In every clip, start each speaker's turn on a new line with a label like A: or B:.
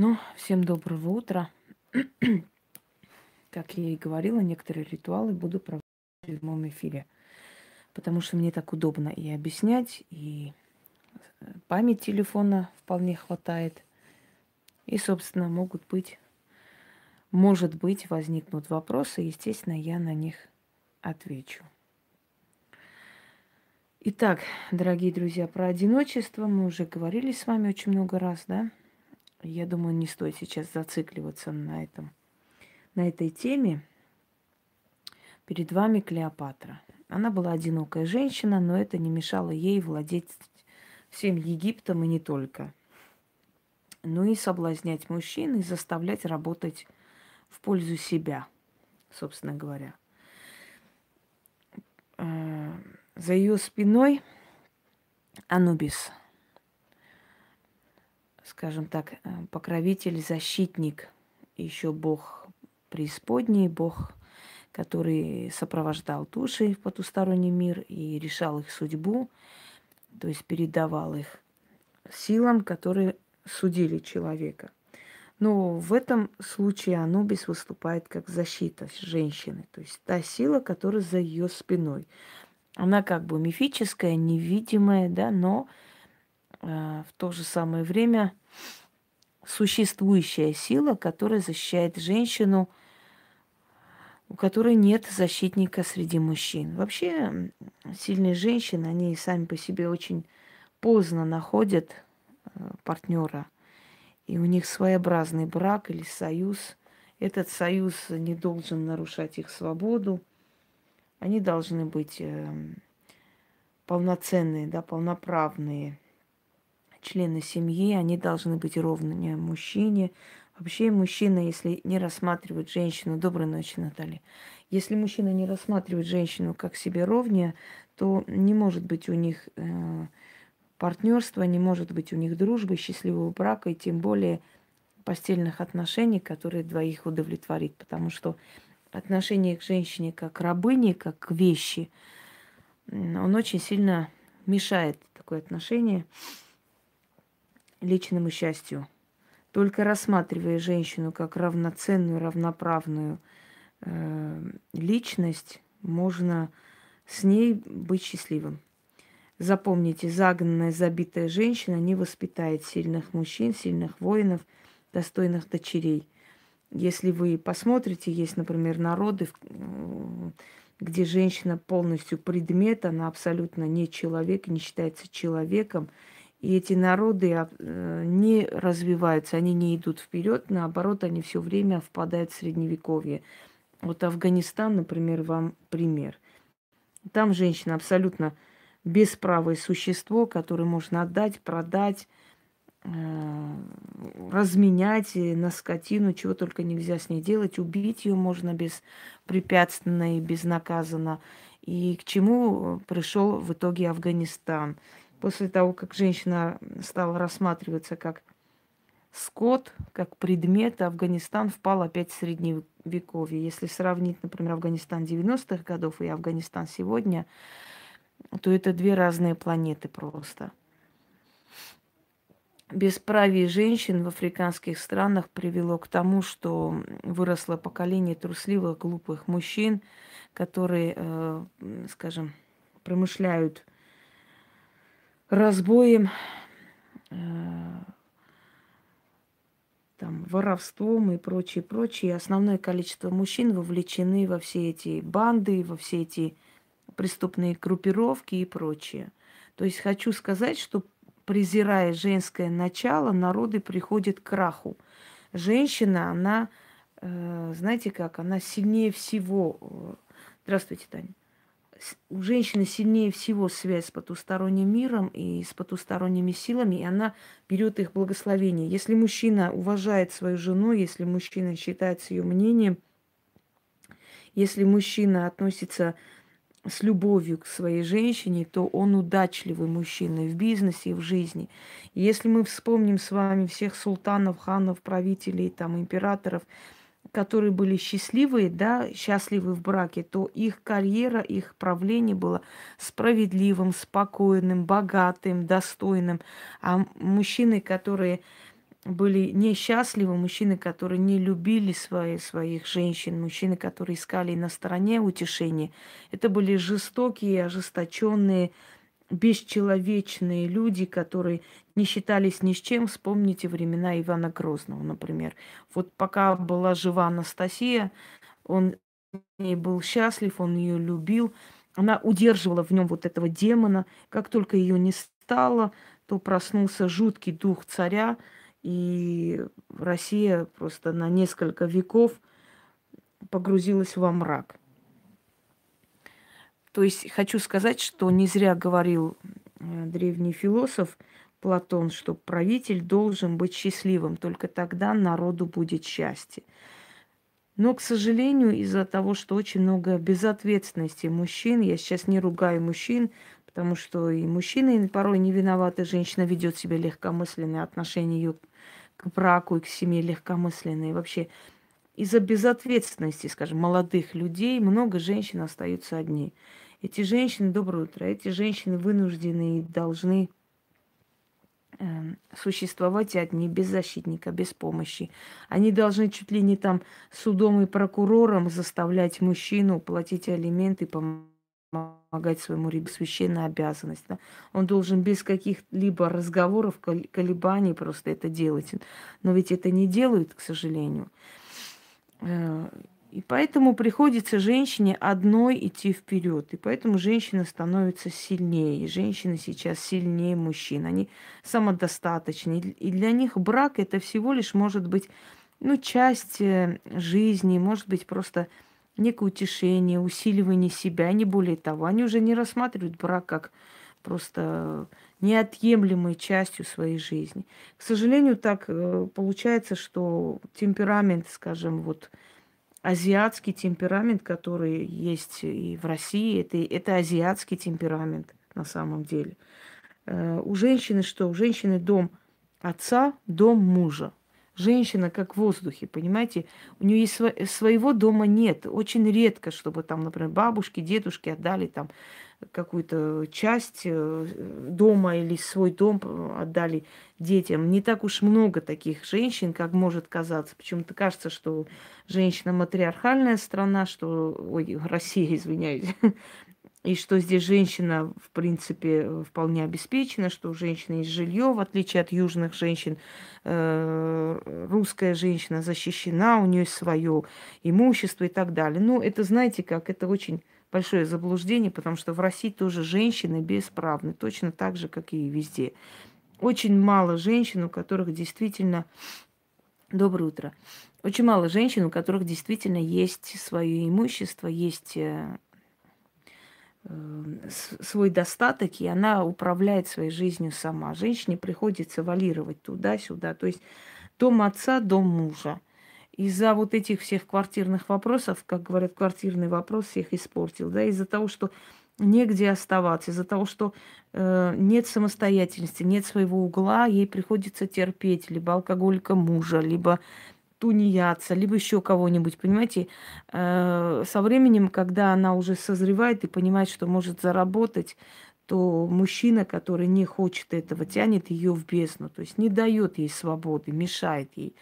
A: Ну, всем доброго утра. Как я и говорила, некоторые ритуалы буду проводить в моем эфире. Потому что мне так удобно и объяснять, и э, память телефона вполне хватает. И, собственно, могут быть, может быть, возникнут вопросы, естественно, я на них отвечу. Итак, дорогие друзья, про одиночество мы уже говорили с вами очень много раз, да? Я думаю, не стоит сейчас зацикливаться на этом, на этой теме. Перед вами Клеопатра. Она была одинокая женщина, но это не мешало ей владеть всем Египтом и не только. Ну и соблазнять мужчин и заставлять работать в пользу себя, собственно говоря. Э, за ее спиной Анубис – скажем так, э, покровитель, защитник, еще Бог преисподней, Бог, который сопровождал души в потусторонний мир и решал их судьбу, то есть передавал их силам, которые судили человека. Но в этом случае Анубис выступает как защита женщины, то есть та сила, которая за ее спиной. Она как бы мифическая, невидимая, да, но э, в то же самое время существующая сила, которая защищает женщину, у которой нет защитника среди мужчин. Вообще сильные женщины, они сами по себе очень поздно находят э, партнера. И у них своеобразный брак или союз. Этот союз не должен нарушать их свободу. Они должны быть э, полноценные, да, полноправные члены семьи, они должны быть ровными мужчине. Вообще мужчина, если не рассматривает женщину, доброй ночи, Наталья, если мужчина не рассматривает женщину как себе ровнее, то не может быть у них э, партнерства, не может быть у них дружбы, счастливого брака и тем более постельных отношений, которые двоих удовлетворит. Потому что отношение к женщине как к рабыне, как к вещи, он очень сильно мешает такое отношение личному счастью. Только рассматривая женщину как равноценную, равноправную э, личность, можно с ней быть счастливым. Запомните, загнанная, забитая женщина не воспитает сильных мужчин, сильных воинов, достойных дочерей. Если вы посмотрите, есть, например, народы, где женщина полностью предмет, она абсолютно не человек, не считается человеком, и эти народы а, э, не развиваются, они не идут вперед, наоборот, они все время впадают в средневековье. Вот Афганистан, например, вам пример. Там женщина абсолютно бесправое существо, которое можно отдать, продать, э, разменять на скотину, чего только нельзя с ней делать. Убить ее можно беспрепятственно и безнаказанно. И к чему пришел в итоге Афганистан – после того, как женщина стала рассматриваться как скот, как предмет, Афганистан впал опять в средневековье. Если сравнить, например, Афганистан 90-х годов и Афганистан сегодня, то это две разные планеты просто. Бесправие женщин в африканских странах привело к тому, что выросло поколение трусливых, глупых мужчин, которые, э, скажем, промышляют разбоем, э, там, воровством и прочее, прочее. Основное количество мужчин вовлечены во все эти банды, во все эти преступные группировки и прочее. То есть хочу сказать, что презирая женское начало, народы приходят к краху. Женщина, она, э, знаете как, она сильнее всего. Э, здравствуйте, Таня у женщины сильнее всего связь с потусторонним миром и с потусторонними силами, и она берет их благословение. Если мужчина уважает свою жену, если мужчина считает ее мнением, если мужчина относится с любовью к своей женщине, то он удачливый мужчина и в бизнесе, и в жизни. Если мы вспомним с вами всех султанов, ханов, правителей, там, императоров – которые были счастливые, да, счастливы в браке, то их карьера, их правление было справедливым, спокойным, богатым, достойным. А мужчины, которые были несчастливы, мужчины, которые не любили свои, своих женщин, мужчины, которые искали на стороне утешения. Это были жестокие, ожесточенные, бесчеловечные люди, которые не считались ни с чем. Вспомните времена Ивана Грозного, например. Вот пока была жива Анастасия, он не был счастлив, он ее любил. Она удерживала в нем вот этого демона. Как только ее не стало, то проснулся жуткий дух царя, и Россия просто на несколько веков погрузилась во мрак. То есть хочу сказать, что не зря говорил э, древний философ Платон, что правитель должен быть счастливым, только тогда народу будет счастье. Но, к сожалению, из-за того, что очень много безответственности мужчин, я сейчас не ругаю мужчин, потому что и мужчины порой не виноваты, женщина ведет себя легкомысленно, отношения ее к браку и к семье легкомысленные. Вообще из-за безответственности, скажем, молодых людей много женщин остаются одни. Эти женщины, доброе утро, эти женщины вынуждены и должны существовать одни, без защитника, без помощи. Они должны чуть ли не там судом и прокурором заставлять мужчину платить алименты, помогать своему ребенку, священная обязанность. Да? Он должен без каких-либо разговоров, колебаний просто это делать. Но ведь это не делают, к сожалению. И поэтому приходится женщине одной идти вперед. И поэтому женщина становится сильнее. Женщины сейчас сильнее мужчин. Они самодостаточны. И для них брак это всего лишь может быть ну, часть э, жизни, может быть просто некое утешение, усиливание себя, не более того. Они уже не рассматривают брак как просто неотъемлемой частью своей жизни. К сожалению, так э, получается, что темперамент, скажем, вот азиатский темперамент, который есть и в России, это, это азиатский темперамент на самом деле. Э, у женщины что? У женщины дом отца, дом мужа. Женщина как в воздухе, понимаете? У нее есть своего дома нет. Очень редко, чтобы там, например, бабушки, дедушки отдали там какую-то часть э, дома или свой дом отдали детям. Не так уж много таких женщин, как может казаться. Почему-то кажется, что женщина матриархальная страна, что... Ой, Россия, извиняюсь. И что здесь женщина, в принципе, вполне обеспечена, что у женщины есть жилье, в отличие от южных женщин. Э, русская женщина защищена, у нее свое имущество и так далее. Ну, это, знаете как, это очень большое заблуждение, потому что в России тоже женщины бесправны, точно так же, как и везде. Очень мало женщин, у которых действительно... Доброе утро. Очень мало женщин, у которых действительно есть свое имущество, есть э, э, свой достаток, и она управляет своей жизнью сама. Женщине приходится валировать туда-сюда. То есть дом отца, дом мужа из-за вот этих всех квартирных вопросов, как говорят, квартирный вопрос всех испортил, да, из-за того, что негде оставаться, из-за того, что э, нет самостоятельности, нет своего угла, ей приходится терпеть либо алкоголика мужа, либо тунеядца, либо еще кого-нибудь, понимаете, э, со временем, когда она уже созревает и понимает, что может заработать, то мужчина, который не хочет этого, тянет ее в бездну, то есть не дает ей свободы, мешает ей.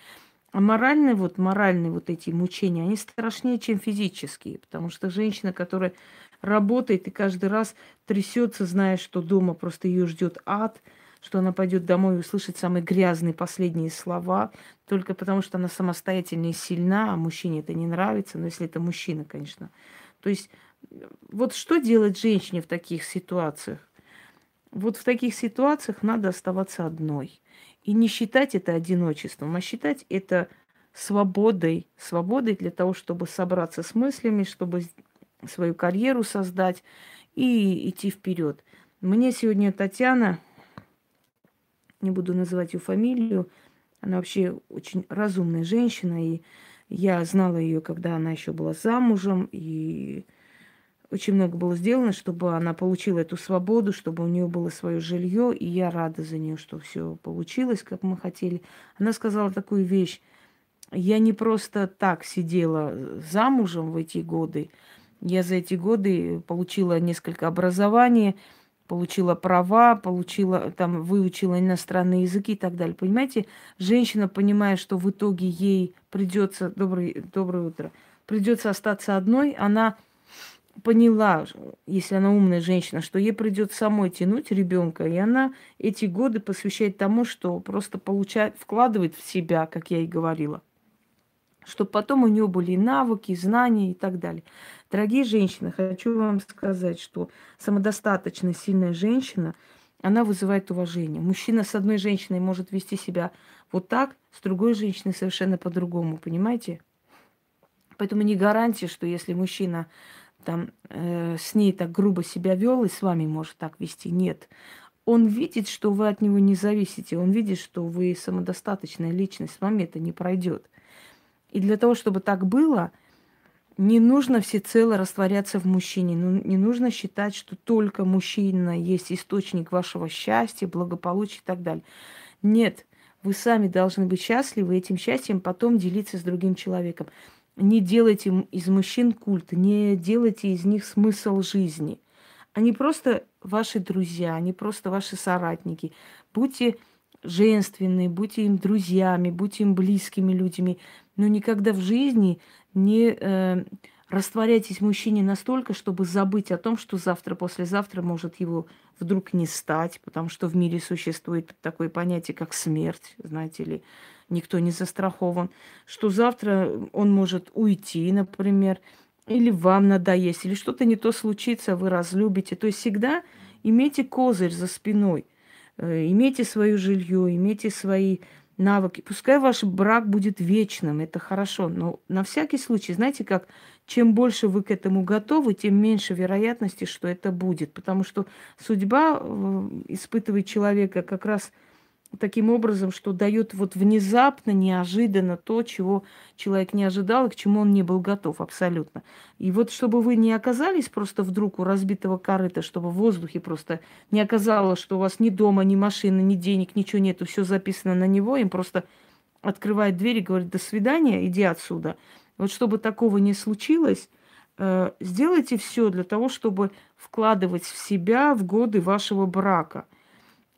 A: А моральные вот, моральные вот эти мучения, они страшнее, чем физические. Потому что женщина, которая работает и каждый раз трясется, зная, что дома просто ее ждет ад, что она пойдет домой и услышит самые грязные последние слова, только потому что она самостоятельная и сильна, а мужчине это не нравится, но если это мужчина, конечно. То есть вот что делать женщине в таких ситуациях? Вот в таких ситуациях надо оставаться одной. И не считать это одиночеством, а считать это свободой. Свободой для того, чтобы собраться с мыслями, чтобы свою карьеру создать и идти вперед. Мне сегодня Татьяна, не буду называть ее фамилию, она вообще очень разумная женщина, и я знала ее, когда она еще была замужем, и очень много было сделано, чтобы она получила эту свободу, чтобы у нее было свое жилье, и я рада за нее, что все получилось, как мы хотели. Она сказала такую вещь. Я не просто так сидела замужем в эти годы. Я за эти годы получила несколько образований, получила права, получила, там, выучила иностранные языки и так далее. Понимаете, женщина, понимая, что в итоге ей придется, добрый, доброе утро, придется остаться одной, она поняла, если она умная женщина, что ей придется самой тянуть ребенка, и она эти годы посвящает тому, что просто получает, вкладывает в себя, как я и говорила, чтобы потом у нее были навыки, знания и так далее. Дорогие женщины, хочу вам сказать, что самодостаточная, сильная женщина, она вызывает уважение. Мужчина с одной женщиной может вести себя вот так, с другой женщиной совершенно по-другому, понимаете? Поэтому не гарантия, что если мужчина там э, с ней так грубо себя вел и с вами может так вести, нет. Он видит, что вы от него не зависите, он видит, что вы самодостаточная личность, с вами это не пройдет. И для того, чтобы так было, не нужно всецело растворяться в мужчине. Ну, не нужно считать, что только мужчина есть источник вашего счастья, благополучия и так далее. Нет, вы сами должны быть счастливы, этим счастьем потом делиться с другим человеком. Не делайте из мужчин культ, не делайте из них смысл жизни. Они просто ваши друзья, они просто ваши соратники. Будьте женственны, будьте им друзьями, будьте им близкими людьми, но никогда в жизни не э, растворяйтесь мужчине настолько, чтобы забыть о том, что завтра, послезавтра может его вдруг не стать, потому что в мире существует такое понятие, как смерть, знаете ли, никто не застрахован, что завтра он может уйти, например, или вам надоесть, или что-то не то случится, вы разлюбите. То есть всегда имейте козырь за спиной, э, имейте свое жилье, имейте свои навыки. Пускай ваш брак будет вечным, это хорошо, но на всякий случай, знаете как, чем больше вы к этому готовы, тем меньше вероятности, что это будет. Потому что судьба э, испытывает человека как раз таким образом, что дает вот внезапно, неожиданно то, чего человек не ожидал и к чему он не был готов абсолютно. И вот чтобы вы не оказались просто вдруг у разбитого корыта, чтобы в воздухе просто не оказалось, что у вас ни дома, ни машины, ни денег, ничего нету, все записано на него, им просто открывает дверь и говорит, до свидания, иди отсюда. Вот чтобы такого не случилось, э, сделайте все для того, чтобы вкладывать в себя в годы вашего брака –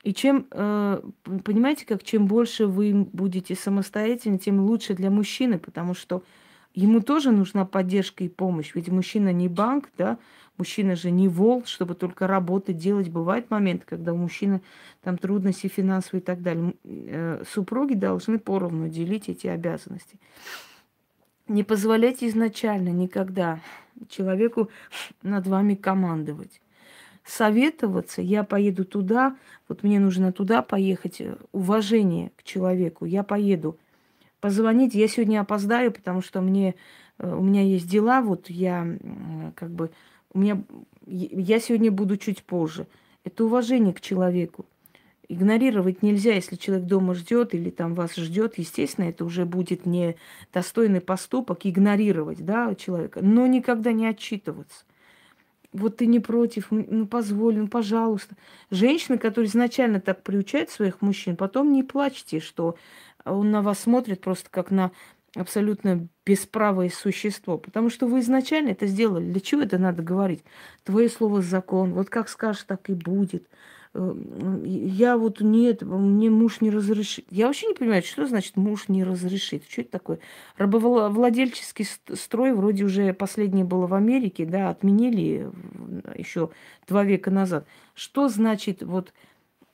A: и чем, э, понимаете, как чем больше вы будете самостоятельны, тем лучше для мужчины, потому что ему тоже нужна поддержка и помощь. Ведь мужчина не банк, да, мужчина же не вол, чтобы только работать, делать. Бывает момент, когда у мужчины там трудности финансовые и так далее. Э, супруги должны поровну делить эти обязанности. Не позволяйте изначально никогда человеку над вами командовать советоваться, я поеду туда, вот мне нужно туда поехать, э, уважение к человеку, я поеду. Позвонить, я сегодня опоздаю, потому что мне, э, у меня есть дела, вот я как бы, у меня, я сегодня буду чуть позже. Это уважение к человеку. Игнорировать нельзя, если человек дома ждет или там вас ждет, естественно, это уже будет не достойный поступок игнорировать да, человека, но никогда не отчитываться вот ты не против, ну позволь, ну пожалуйста. Женщины, которые изначально так приучают своих мужчин, потом не плачьте, что он на вас смотрит просто как на абсолютно бесправое существо, потому что вы изначально это сделали. Для чего это надо говорить? Твое слово закон, вот как скажешь, так и будет. Э, я вот нет, мне муж не разрешит. Я вообще не понимаю, что значит муж не разрешит. Что это такое? Рабовладельческий строй вроде уже последнее было в Америке, да, отменили еще два века назад. Что значит вот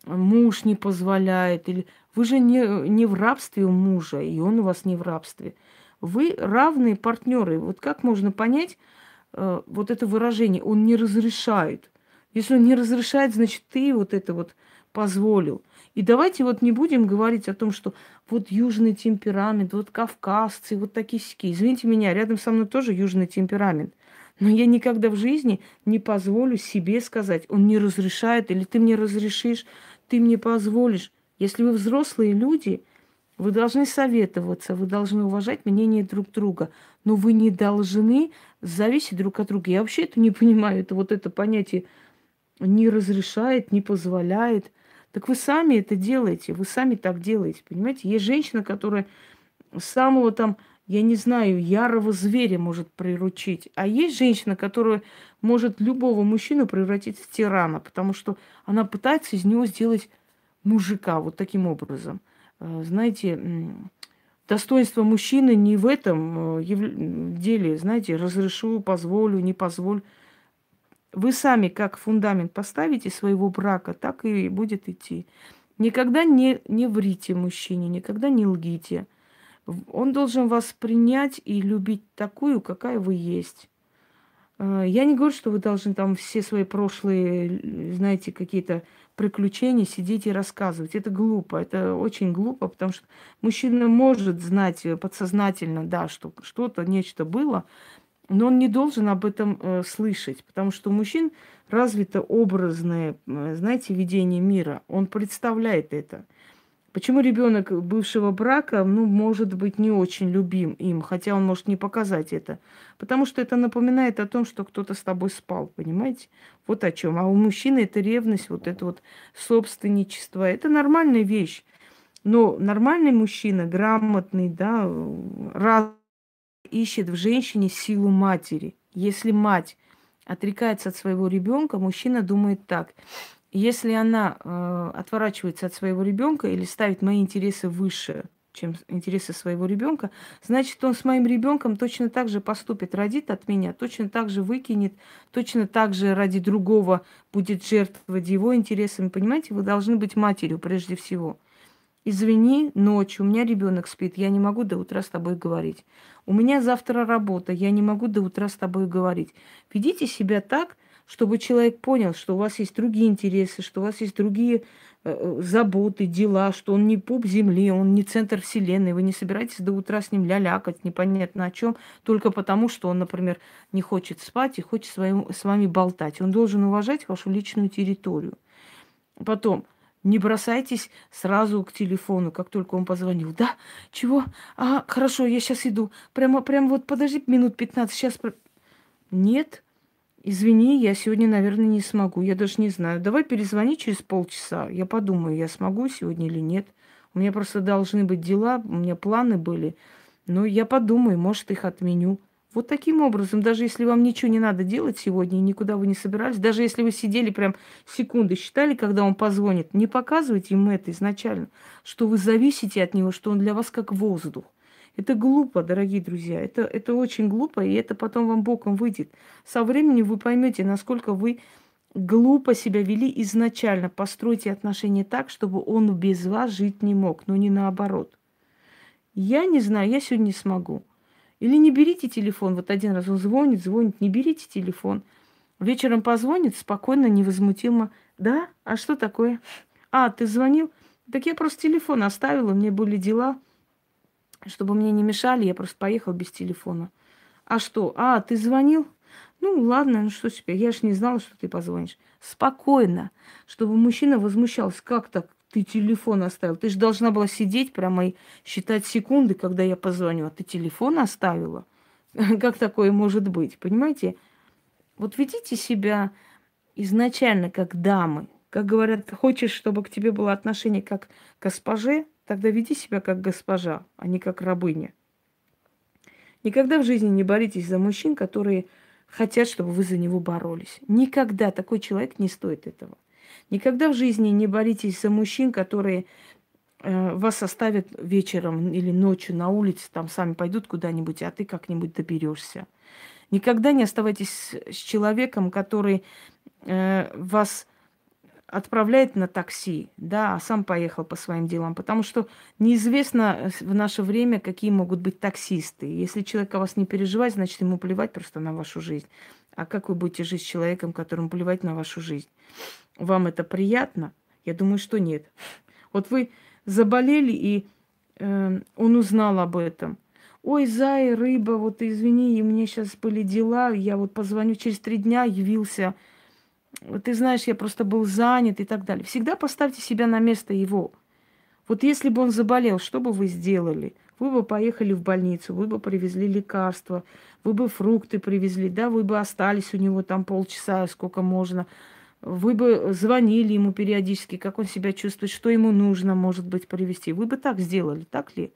A: муж не позволяет? Или вы же не, не в рабстве у мужа, и он у вас не в рабстве. Вы равные партнеры. Вот как можно понять э, вот это выражение? Он не разрешает. Если он не разрешает, значит, ты вот это вот позволил. И давайте вот не будем говорить о том, что вот южный темперамент, вот кавказцы, вот такие сики. Извините меня, рядом со мной тоже южный темперамент. Но я никогда в жизни не позволю себе сказать, он не разрешает, или ты мне разрешишь, ты мне позволишь. Если вы взрослые люди, вы должны советоваться, вы должны уважать мнение друг друга, но вы не должны зависеть друг от друга. Я вообще это не понимаю, это вот это понятие не разрешает, не позволяет. Так вы сами это делаете, вы сами так делаете, понимаете? Есть женщина, которая самого там я не знаю, ярого зверя может приручить. А есть женщина, которая может любого мужчину превратить в тирана, потому что она пытается из него сделать мужика вот таким образом. Э, знаете, достоинство мужчины не в этом э, деле, знаете, разрешу, позволю, не позволю. Вы сами как фундамент поставите своего брака, так и будет идти. Никогда не, не врите мужчине, никогда не лгите. Он должен вас принять и любить такую, какая вы есть. Э, я не говорю, что вы должны там все свои прошлые, знаете, какие-то приключений сидеть и рассказывать. Это глупо, это очень глупо, потому что мужчина может знать подсознательно, да, что что-то, нечто было, но он не должен об этом э, слышать, потому что у мужчин развито образное, э, знаете, видение мира. Он представляет это. Почему ребенок бывшего брака, ну, может быть, не очень любим им, хотя он может не показать это? Потому что это напоминает о том, что кто-то с тобой спал, понимаете? Вот о чем. А у мужчины это ревность, вот это вот собственничество. Это нормальная вещь. Но нормальный мужчина, грамотный, да, раз ищет в женщине силу матери. Если мать отрекается от своего ребенка, мужчина думает так. Если она э, отворачивается от своего ребенка или ставит мои интересы выше, чем интересы своего ребенка, значит, он с моим ребенком точно так же поступит, родит от меня, точно так же выкинет, точно так же ради другого будет жертвовать его интересами. Понимаете, вы должны быть матерью прежде всего. Извини, ночью у меня ребенок спит, я не могу до утра с тобой говорить. У меня завтра работа, я не могу до утра с тобой говорить. Ведите себя так, чтобы человек понял, что у вас есть другие интересы, что у вас есть другие э, э, заботы, дела, что он не пуп земли, он не центр вселенной, вы не собираетесь до утра с ним лялякать, непонятно о чем, только потому, что он, например, не хочет спать и хочет своим, с вами болтать. Он должен уважать вашу личную территорию. Потом, не бросайтесь сразу к телефону, как только он позвонил. Да, чего? А, хорошо, я сейчас иду. Прямо, прямо вот подожди минут 15, сейчас... Нет, Извини, я сегодня, наверное, не смогу. Я даже не знаю. Давай перезвони через полчаса. Я подумаю, я смогу сегодня или нет. У меня просто должны быть дела, у меня планы были. Но я подумаю, может, их отменю. Вот таким образом, даже если вам ничего не надо делать сегодня, никуда вы не собирались, даже если вы сидели прям секунды, считали, когда он позвонит, не показывайте ему это изначально, что вы зависите от него, что он для вас как воздух. Это глупо, дорогие друзья. Это, это очень глупо, и это потом вам боком выйдет. Со временем вы поймете, насколько вы глупо себя вели изначально. Постройте отношения так, чтобы он без вас жить не мог, но не наоборот. Я не знаю, я сегодня не смогу. Или не берите телефон. Вот один раз он звонит, звонит, не берите телефон. Вечером позвонит спокойно, невозмутимо. Да? А что такое? А, ты звонил? Так я просто телефон оставила, мне были дела чтобы мне не мешали, я просто поехал без телефона. А что? А, ты звонил? Ну, ладно, ну что себе, я же не знала, что ты позвонишь. Спокойно, чтобы мужчина возмущался. Как так ты телефон оставил? Ты же должна была сидеть прямо и считать секунды, когда я позвоню. А ты телефон оставила? Как такое может быть? Понимаете? Вот ведите себя изначально как дамы. Как говорят, хочешь, чтобы к тебе было отношение как к госпоже, Тогда веди себя как госпожа, а не как рабыня. Никогда в жизни не боритесь за мужчин, которые хотят, чтобы вы за него боролись. Никогда такой человек не стоит этого. Никогда в жизни не боритесь за мужчин, которые э, вас оставят вечером или ночью на улице, там сами пойдут куда-нибудь, а ты как-нибудь доберешься. Никогда не оставайтесь с человеком, который э, вас отправляет на такси, да, а сам поехал по своим делам, потому что неизвестно в наше время, какие могут быть таксисты. Если человек о вас не переживает, значит, ему плевать просто на вашу жизнь. А как вы будете жить с человеком, которому плевать на вашу жизнь? Вам это приятно? Я думаю, что нет. Вот вы заболели, и э, он узнал об этом. Ой, зай, рыба, вот извини, у меня сейчас были дела, я вот позвоню через три дня, явился ты знаешь, я просто был занят и так далее. Всегда поставьте себя на место его. Вот если бы он заболел, что бы вы сделали? Вы бы поехали в больницу, вы бы привезли лекарства, вы бы фрукты привезли, да, вы бы остались у него там полчаса, сколько можно. Вы бы звонили ему периодически, как он себя чувствует, что ему нужно, может быть, привезти. Вы бы так сделали, так ли?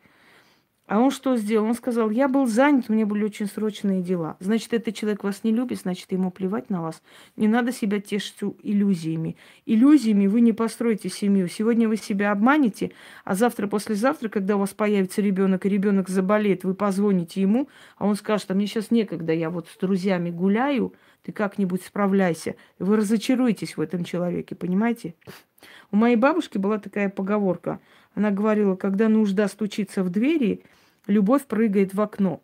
A: А он что сделал? Он сказал, я был занят, у меня были очень срочные дела. Значит, этот человек вас не любит, значит, ему плевать на вас. Не надо себя тешить иллюзиями. Иллюзиями вы не построите семью. Сегодня вы себя обманете, а завтра, послезавтра, когда у вас появится ребенок, и ребенок заболеет, вы позвоните ему, а он скажет, а мне сейчас некогда, я вот с друзьями гуляю, ты как-нибудь справляйся. Вы разочаруетесь в этом человеке, понимаете? У моей бабушки была такая поговорка. Она говорила, когда нужда стучится в двери, любовь прыгает в окно.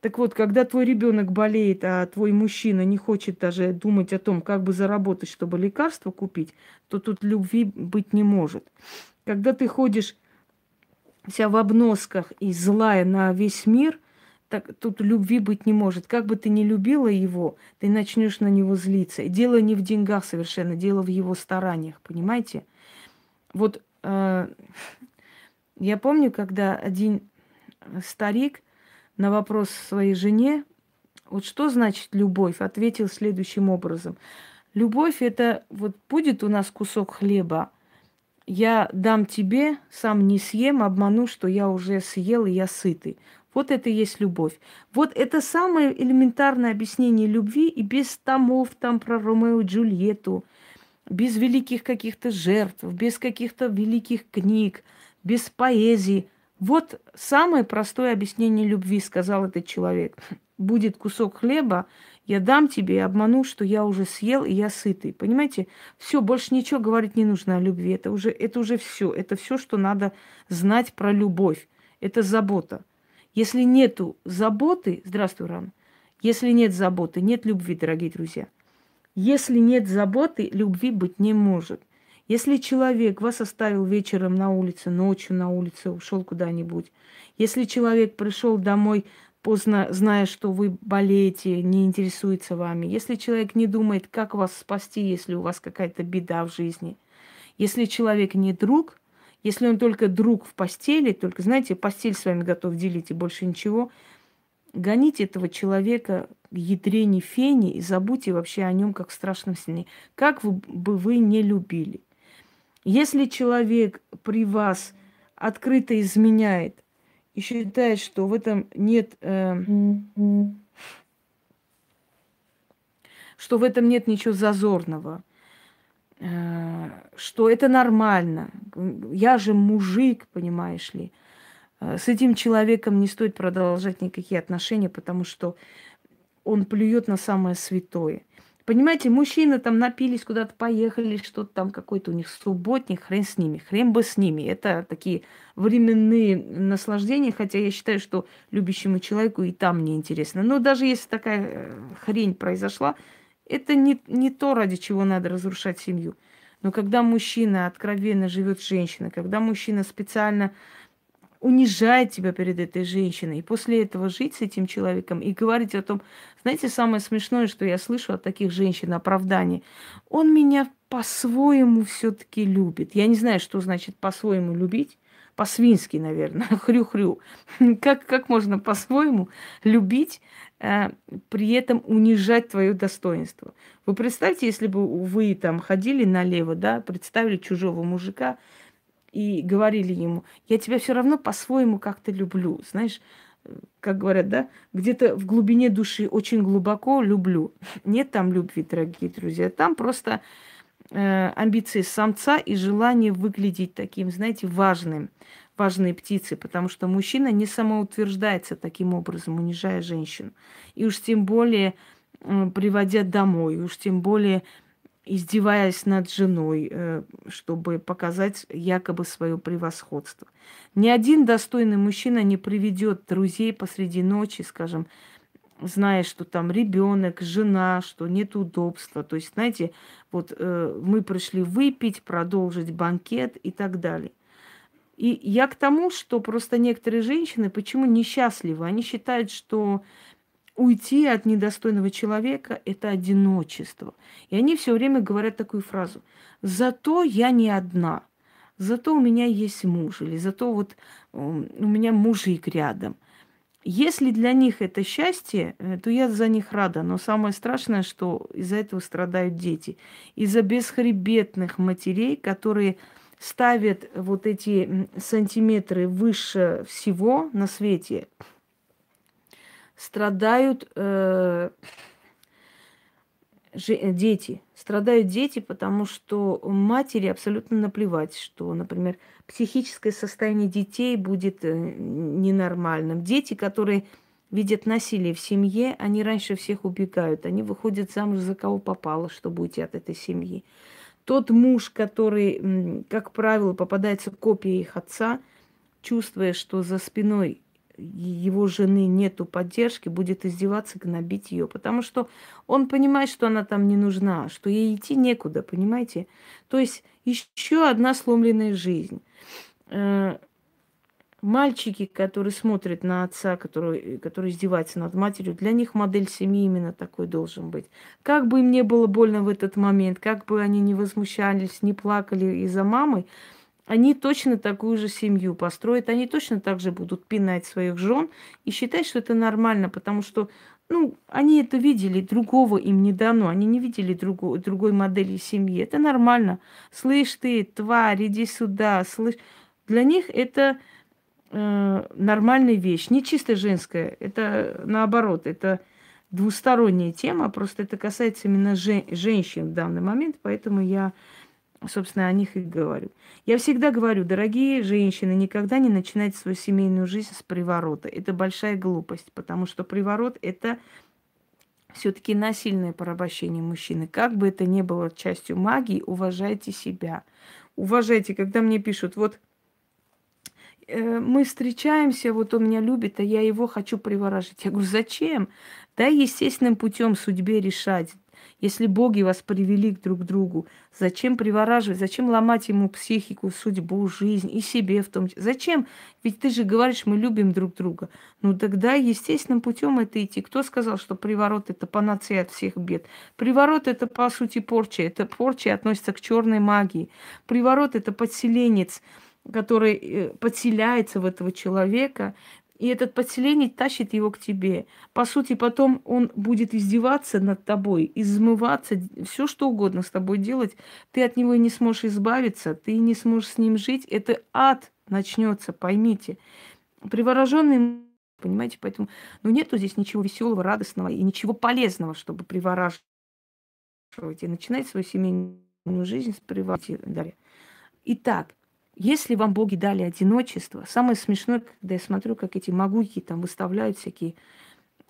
A: Так вот, когда твой ребенок болеет, а твой мужчина не хочет даже думать о том, как бы заработать, чтобы лекарство купить, то тут любви быть не может. Когда ты ходишь вся в обносках и злая на весь мир, так тут любви быть не может. Как бы ты ни любила его, ты начнешь на него злиться. Дело не в деньгах совершенно, дело в его стараниях, понимаете? Вот я помню, когда один старик на вопрос своей жене, вот что значит любовь, ответил следующим образом. Любовь это вот будет у нас кусок хлеба, я дам тебе, сам не съем, обману, что я уже съел и я сытый. Вот это и есть любовь. Вот это самое элементарное объяснение любви и без томов там про Ромео и Джульетту, без великих каких-то жертв, без каких-то великих книг, без поэзии – вот самое простое объяснение любви, сказал этот человек. Будет кусок хлеба, я дам тебе и обману, что я уже съел и я сытый. Понимаете? Все, больше ничего говорить не нужно о любви. Это уже, это уже все. Это все, что надо знать про любовь. Это забота. Если нету заботы, здравствуй, Ран, если нет заботы, нет любви, дорогие друзья. Если нет заботы, любви быть не может. Если человек вас оставил вечером на улице, ночью на улице, ушел куда-нибудь, если человек пришел домой поздно, зная, что вы болеете, не интересуется вами, если человек не думает, как вас спасти, если у вас какая-то беда в жизни, если человек не друг, если он только друг в постели, только, знаете, постель с вами готов делить и больше ничего, гоните этого человека к ядрене фени и забудьте вообще о нем как в страшном сне. Как бы вы не любили. Если человек при вас открыто изменяет и считает, что в этом нет, э, что в этом нет ничего зазорного, э, что это нормально, я же мужик, понимаешь ли, э, с этим человеком не стоит продолжать никакие отношения, потому что он плюет на самое святое. Понимаете, мужчины там напились, куда-то поехали, что-то там какой-то у них субботник, хрен с ними, хрен бы с ними. Это такие временные наслаждения, хотя я считаю, что любящему человеку и там неинтересно. Но даже если такая э, хрень произошла, это не, не то, ради чего надо разрушать семью. Но когда мужчина откровенно живет с женщиной, когда мужчина специально унижает тебя перед этой женщиной, и после этого жить с этим человеком и говорить о том, знаете, самое смешное, что я слышу от таких женщин, оправдание, он меня по-своему все-таки любит. Я не знаю, что значит по-своему любить, по-свински, наверное, хрю-хрю. Как, как можно по-своему любить, э, при этом унижать твое достоинство? Вы представьте, если бы вы там ходили налево, да, представили чужого мужика, и говорили ему, я тебя все равно по-своему как-то люблю, знаешь, как говорят, да, где-то в глубине души очень глубоко люблю. Нет там любви, дорогие друзья, там просто э, амбиции самца и желание выглядеть таким, знаете, важным, важной птицей, потому что мужчина не самоутверждается таким образом, унижая женщину. И уж тем более э, приводя домой, уж тем более издеваясь над женой, э, чтобы показать якобы свое превосходство. Ни один достойный мужчина не приведет друзей посреди ночи, скажем, зная, что там ребенок, жена, что нет удобства. То есть, знаете, вот э, мы пришли выпить, продолжить банкет и так далее. И я к тому, что просто некоторые женщины почему несчастливы? Они считают, что уйти от недостойного человека – это одиночество. И они все время говорят такую фразу. Зато я не одна. Зато у меня есть муж. Или зато вот у меня мужик рядом. Если для них это счастье, э, то я за них рада. Но самое страшное, что из-за этого страдают дети. Из-за бесхребетных матерей, которые ставят вот эти сантиметры выше всего на свете, страдают э, дети. Страдают дети, потому что матери абсолютно наплевать, что, например, психическое состояние детей будет э, ненормальным. Дети, которые видят насилие в семье, они раньше всех убегают. Они выходят замуж за кого попало, чтобы уйти от этой семьи. Тот муж, который, как правило, попадается копия их отца, чувствуя, что за спиной его жены нету поддержки, будет издеваться, гнобить ее, потому что он понимает, что она там не нужна, что ей идти некуда, понимаете? То есть еще одна сломленная жизнь. Э, мальчики, которые смотрят на отца, который, который издевается над матерью, для них модель семьи именно такой должен быть. Как бы им не было больно в этот момент, как бы они не возмущались, не плакали из-за мамы, они точно такую же семью построят, они точно так же будут пинать своих жен и считать, что это нормально, потому что, ну, они это видели, другого им не дано, они не видели другого, другой модели семьи. Это нормально. Слышь ты, тварь, иди сюда, слышь. Для них это э, нормальная вещь, не чисто женская, это наоборот, это двусторонняя тема, просто это касается именно жен, женщин в данный момент, поэтому я собственно, о них и говорю. Я всегда говорю, дорогие женщины, никогда не начинайте свою семейную жизнь с приворота. Это большая глупость, потому что приворот – это все-таки насильное порабощение мужчины. Как бы это ни было частью магии, уважайте себя. Уважайте, когда мне пишут, вот э, мы встречаемся, вот он меня любит, а я его хочу приворожить. Я говорю, зачем? Да, естественным путем судьбе решать. Если боги вас привели друг к другу, зачем привораживать, зачем ломать ему психику, судьбу, жизнь и себе в том числе? Зачем? Ведь ты же говоришь, мы любим друг друга. Ну тогда естественным путем это идти. Кто сказал, что приворот это панацея от всех бед? Приворот это по сути порча. Это порча относится к черной магии. Приворот это подселенец который э, подселяется в этого человека, и этот подселение тащит его к тебе. По сути, потом он будет издеваться над тобой, измываться, все что угодно с тобой делать. Ты от него не сможешь избавиться, ты не сможешь с ним жить. Это ад начнется, поймите. Привороженный, понимаете, поэтому, ну нету здесь ничего веселого, радостного и ничего полезного, чтобы привораживать и начинать свою семейную жизнь с приворожения. Итак, если вам боги дали одиночество, самое смешное, когда я смотрю, как эти могуйки там выставляют всякие,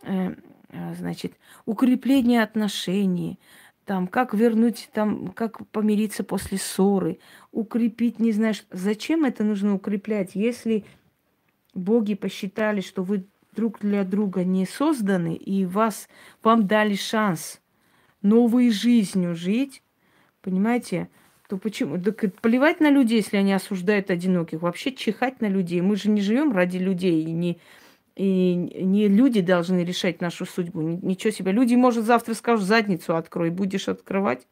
A: э, э, значит, укрепление отношений, там, как вернуть, там, как помириться после ссоры, укрепить, не знаешь, зачем это нужно укреплять, если боги посчитали, что вы друг для друга не созданы, и вас, вам дали шанс новой жизнью жить, понимаете, то почему? Так плевать на людей, если они осуждают одиноких. Вообще чихать на людей. Мы же не живем ради людей. И не, и не люди должны решать нашу судьбу. Ничего себе. Люди, может, завтра скажут, задницу открой, будешь открывать.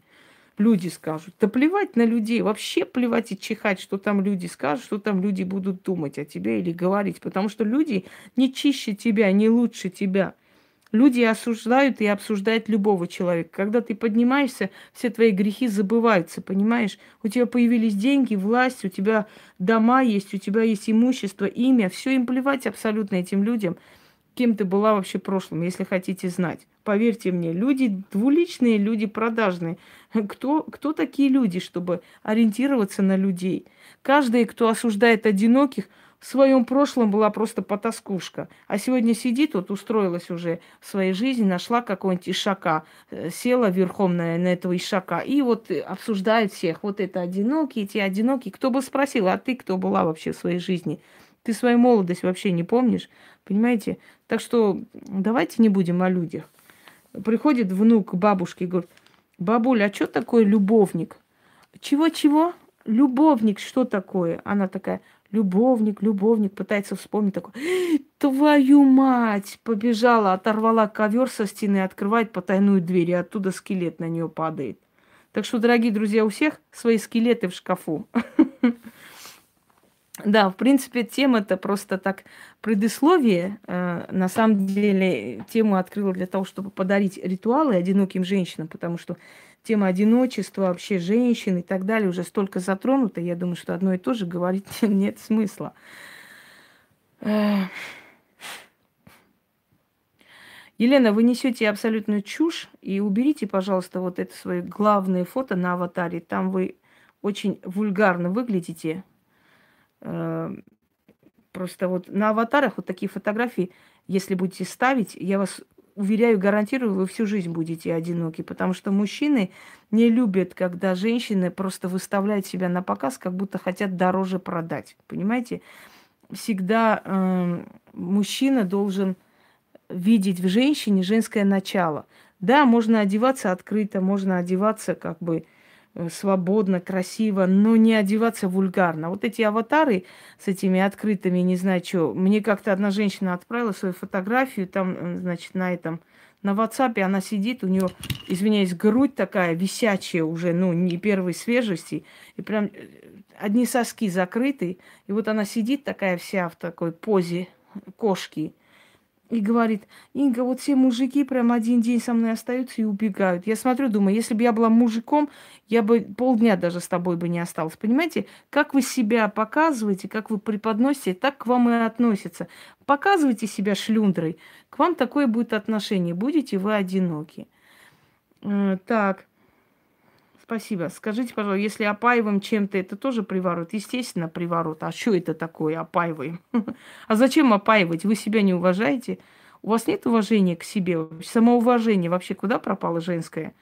A: Люди скажут. Да плевать на людей. Вообще плевать и чихать, что там люди скажут, что там люди будут думать о тебе или говорить. Потому что люди не чище тебя, не лучше тебя. Люди осуждают и обсуждают любого человека. Когда ты поднимаешься, все твои грехи забываются, понимаешь? У тебя появились деньги, власть, у тебя дома есть, у тебя есть имущество, имя. Все им плевать абсолютно этим людям, кем ты была вообще в прошлом, если хотите знать. Поверьте мне, люди двуличные, люди продажные. Кто, кто такие люди, чтобы ориентироваться на людей? Каждый, кто осуждает одиноких, в своем прошлом была просто потаскушка. А сегодня сидит, вот устроилась уже в своей жизни, нашла какого-нибудь ишака, э, села верхом на, на этого ишака и вот обсуждает всех. Вот это одинокие, те одинокие. Кто бы спросил, а ты кто была вообще в своей жизни? Ты свою молодость вообще не помнишь? Понимаете? Так что давайте не будем о людях. Приходит внук к бабушке и говорит, бабуля, а что такое любовник? Чего-чего? Любовник, что такое? Она такая, Любовник, любовник, пытается вспомнить такой, твою мать, побежала, оторвала ковер со стены, открывает потайную дверь, и оттуда скелет на нее падает. Так что, дорогие друзья, у всех свои скелеты в шкафу. Да, в принципе, тема-то просто так предисловие. Э, на самом деле, тему открыла для того, чтобы подарить ритуалы одиноким женщинам, потому что тема одиночества, вообще женщин и так далее уже столько затронута, я думаю, что одно и то же говорить нет смысла. Елена, вы несете абсолютную чушь и уберите, пожалуйста, вот это свое главное фото на аватаре. Там вы очень вульгарно выглядите. Э, просто вот на аватарах вот такие фотографии, если будете ставить, я вас уверяю, гарантирую, вы всю жизнь будете одиноки, потому что мужчины не любят, когда женщины просто выставляют себя на показ, как будто хотят дороже продать. Понимаете? Всегда э, мужчина должен видеть в женщине женское начало. Да, можно одеваться открыто, можно одеваться как бы свободно, красиво, но не одеваться вульгарно. Вот эти аватары с этими открытыми, не знаю что. Мне как-то одна женщина отправила свою фотографию, там, э, значит, на этом, на WhatsApp она сидит, у нее, извиняюсь, грудь такая висячая уже, ну, не первой свежести, и прям э, одни соски закрыты, и вот она сидит такая вся в такой позе кошки – и говорит, Инга, вот все мужики прям один день со мной остаются и убегают. Я смотрю, думаю, если бы я была мужиком, я бы полдня даже с тобой бы не осталась. Понимаете, как вы себя показываете, как вы преподносите, так к вам и относятся. Показывайте себя шлюндрой, к вам такое будет отношение. Будете вы одиноки. Э, так. Спасибо. Скажите, пожалуйста, если опаиваем чем-то, это тоже приворот? Естественно, приворот. А что это такое, опаиваем? А зачем опаивать? Вы себя не уважаете? У вас нет уважения к себе? Самоуважение вообще куда пропало женское?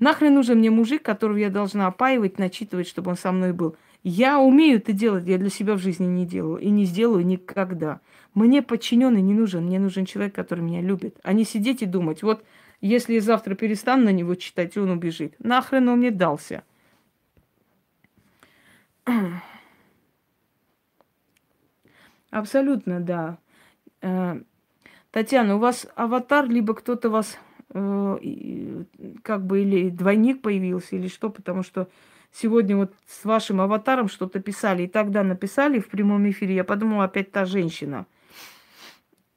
A: Нахрен нужен мне мужик, которого я должна опаивать, начитывать, чтобы он со мной был? Я умею это делать, я для себя в жизни не делаю и не сделаю никогда. Мне подчиненный не нужен, мне нужен человек, который меня любит, а не сидеть и думать, вот если я завтра перестану на него читать, он убежит. Нахрен он мне дался? Абсолютно, да. Э, Татьяна, у вас аватар, либо кто-то вас э, как бы или двойник появился, или что, потому что сегодня вот с вашим аватаром что-то писали, и тогда написали в прямом эфире, я подумала, опять та женщина.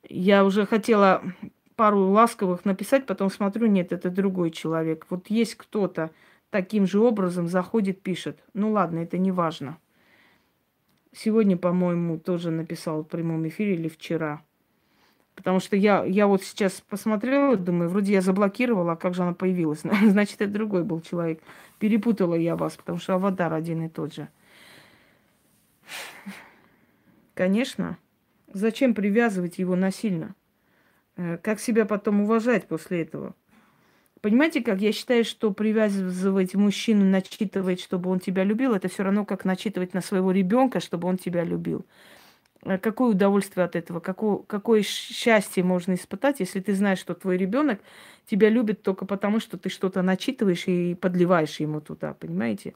A: Я уже хотела пару ласковых написать, потом смотрю, нет, это другой человек. Вот есть кто-то таким же образом заходит, пишет. Ну ладно, это не важно. Сегодня, по-моему, тоже написал в прямом эфире или вчера. Потому что я, я вот сейчас посмотрела, думаю, вроде я заблокировала, а как же она появилась? Значит, это другой был человек. Перепутала я вас, потому что аватар один и тот же. Конечно. Зачем привязывать его насильно? Э, как себя потом уважать после этого? Понимаете, как я считаю, что привязывать мужчину, начитывать, чтобы он тебя любил, это все равно как начитывать на своего ребенка, чтобы он тебя любил. Э, какое удовольствие от этого? Какое, какое счастье можно испытать, если ты знаешь, что твой ребенок тебя любит только потому, что ты что-то начитываешь и подливаешь ему туда, понимаете?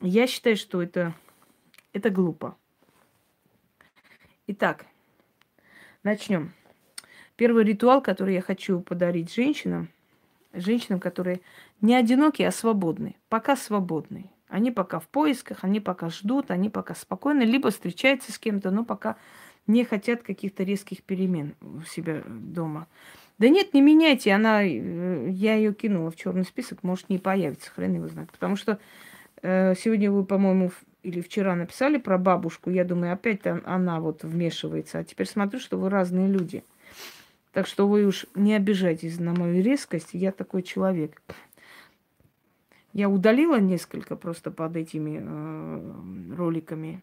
A: Я считаю, что это, это глупо. Итак, начнем. Первый ритуал, который я хочу подарить женщинам, женщинам, которые не одинокие, а свободные, пока свободные. Они пока в поисках, они пока ждут, они пока спокойны, либо встречаются с кем-то, но пока не хотят каких-то резких перемен у себя дома. Да нет, не меняйте, она, э, я ее кинула в черный список, может не появится, хрен его знает. Потому что э, сегодня вы, по-моему, или вчера написали про бабушку, я думаю, опять она вот вмешивается. А теперь смотрю, что вы разные люди. Так что вы уж не обижайтесь на мою резкость, я такой человек. Я удалила несколько просто под этими э, роликами.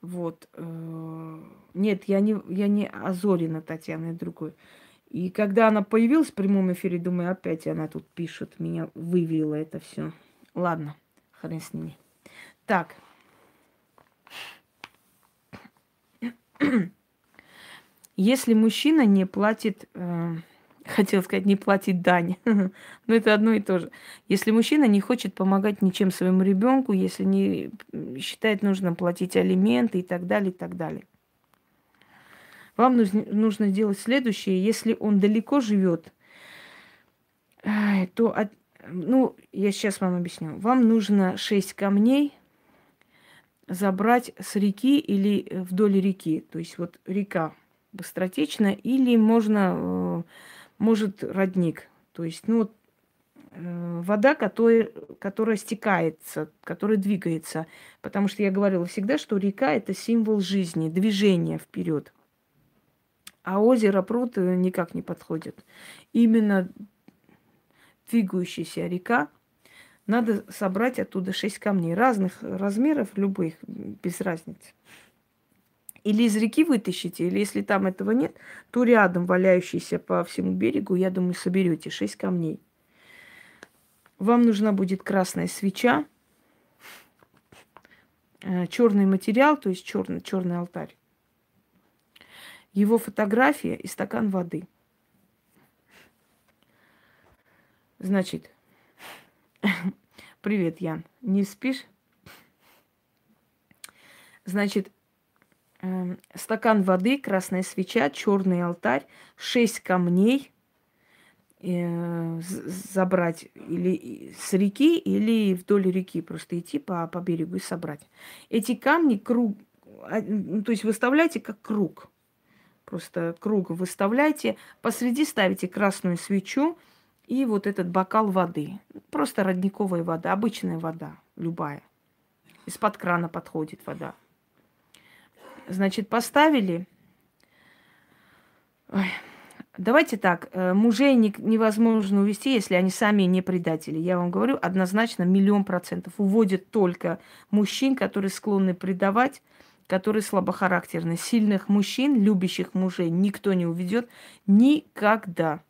A: Вот. Э, нет, я не, я не Азорина Татьяна, я другой. И когда она появилась в прямом эфире, думаю, опять она тут пишет, меня вывела это все. Ладно, хрен с ними. Так. Если мужчина не платит, э, хотел сказать, не платит дань, но это одно и то же. Если мужчина не хочет помогать ничем своему ребенку, если не считает нужно платить алименты и так далее, и так далее. Вам нужно, нужно делать следующее. Если он далеко живет, то, от, ну, я сейчас вам объясню. Вам нужно шесть камней забрать с реки или вдоль реки. То есть вот река быстротечно, или можно, э, может родник. То есть, ну, э, вода, которая, которая стекается, которая двигается. Потому что я говорила всегда, что река это символ жизни, движения вперед. А озеро, пруд э, никак не подходит. Именно двигающаяся река, надо собрать оттуда шесть камней разных размеров, любых, без разницы. Или из реки вытащите, или если там этого нет, то рядом валяющийся по всему берегу, я думаю, соберете шесть камней. Вам нужна будет красная свеча, э, черный материал, то есть черный, черный алтарь, его фотография и стакан воды. Значит, привет, Ян. Не спишь? Значит, стакан воды, красная свеча, черный алтарь, шесть камней э, забрать или с реки, или вдоль реки просто идти по, по берегу и собрать. Эти камни круг, а, то есть выставляйте как круг. Просто круг выставляйте, посреди ставите красную свечу, и вот этот бокал воды. Просто родниковая вода, обычная вода, любая. Из-под крана подходит вода. Значит, поставили. Ой. Давайте так, э, мужей невозможно увести, если они сами не предатели. Я вам говорю, однозначно миллион процентов уводят только мужчин, которые склонны предавать, которые слабохарактерны. Сильных мужчин, любящих мужей никто не уведет никогда.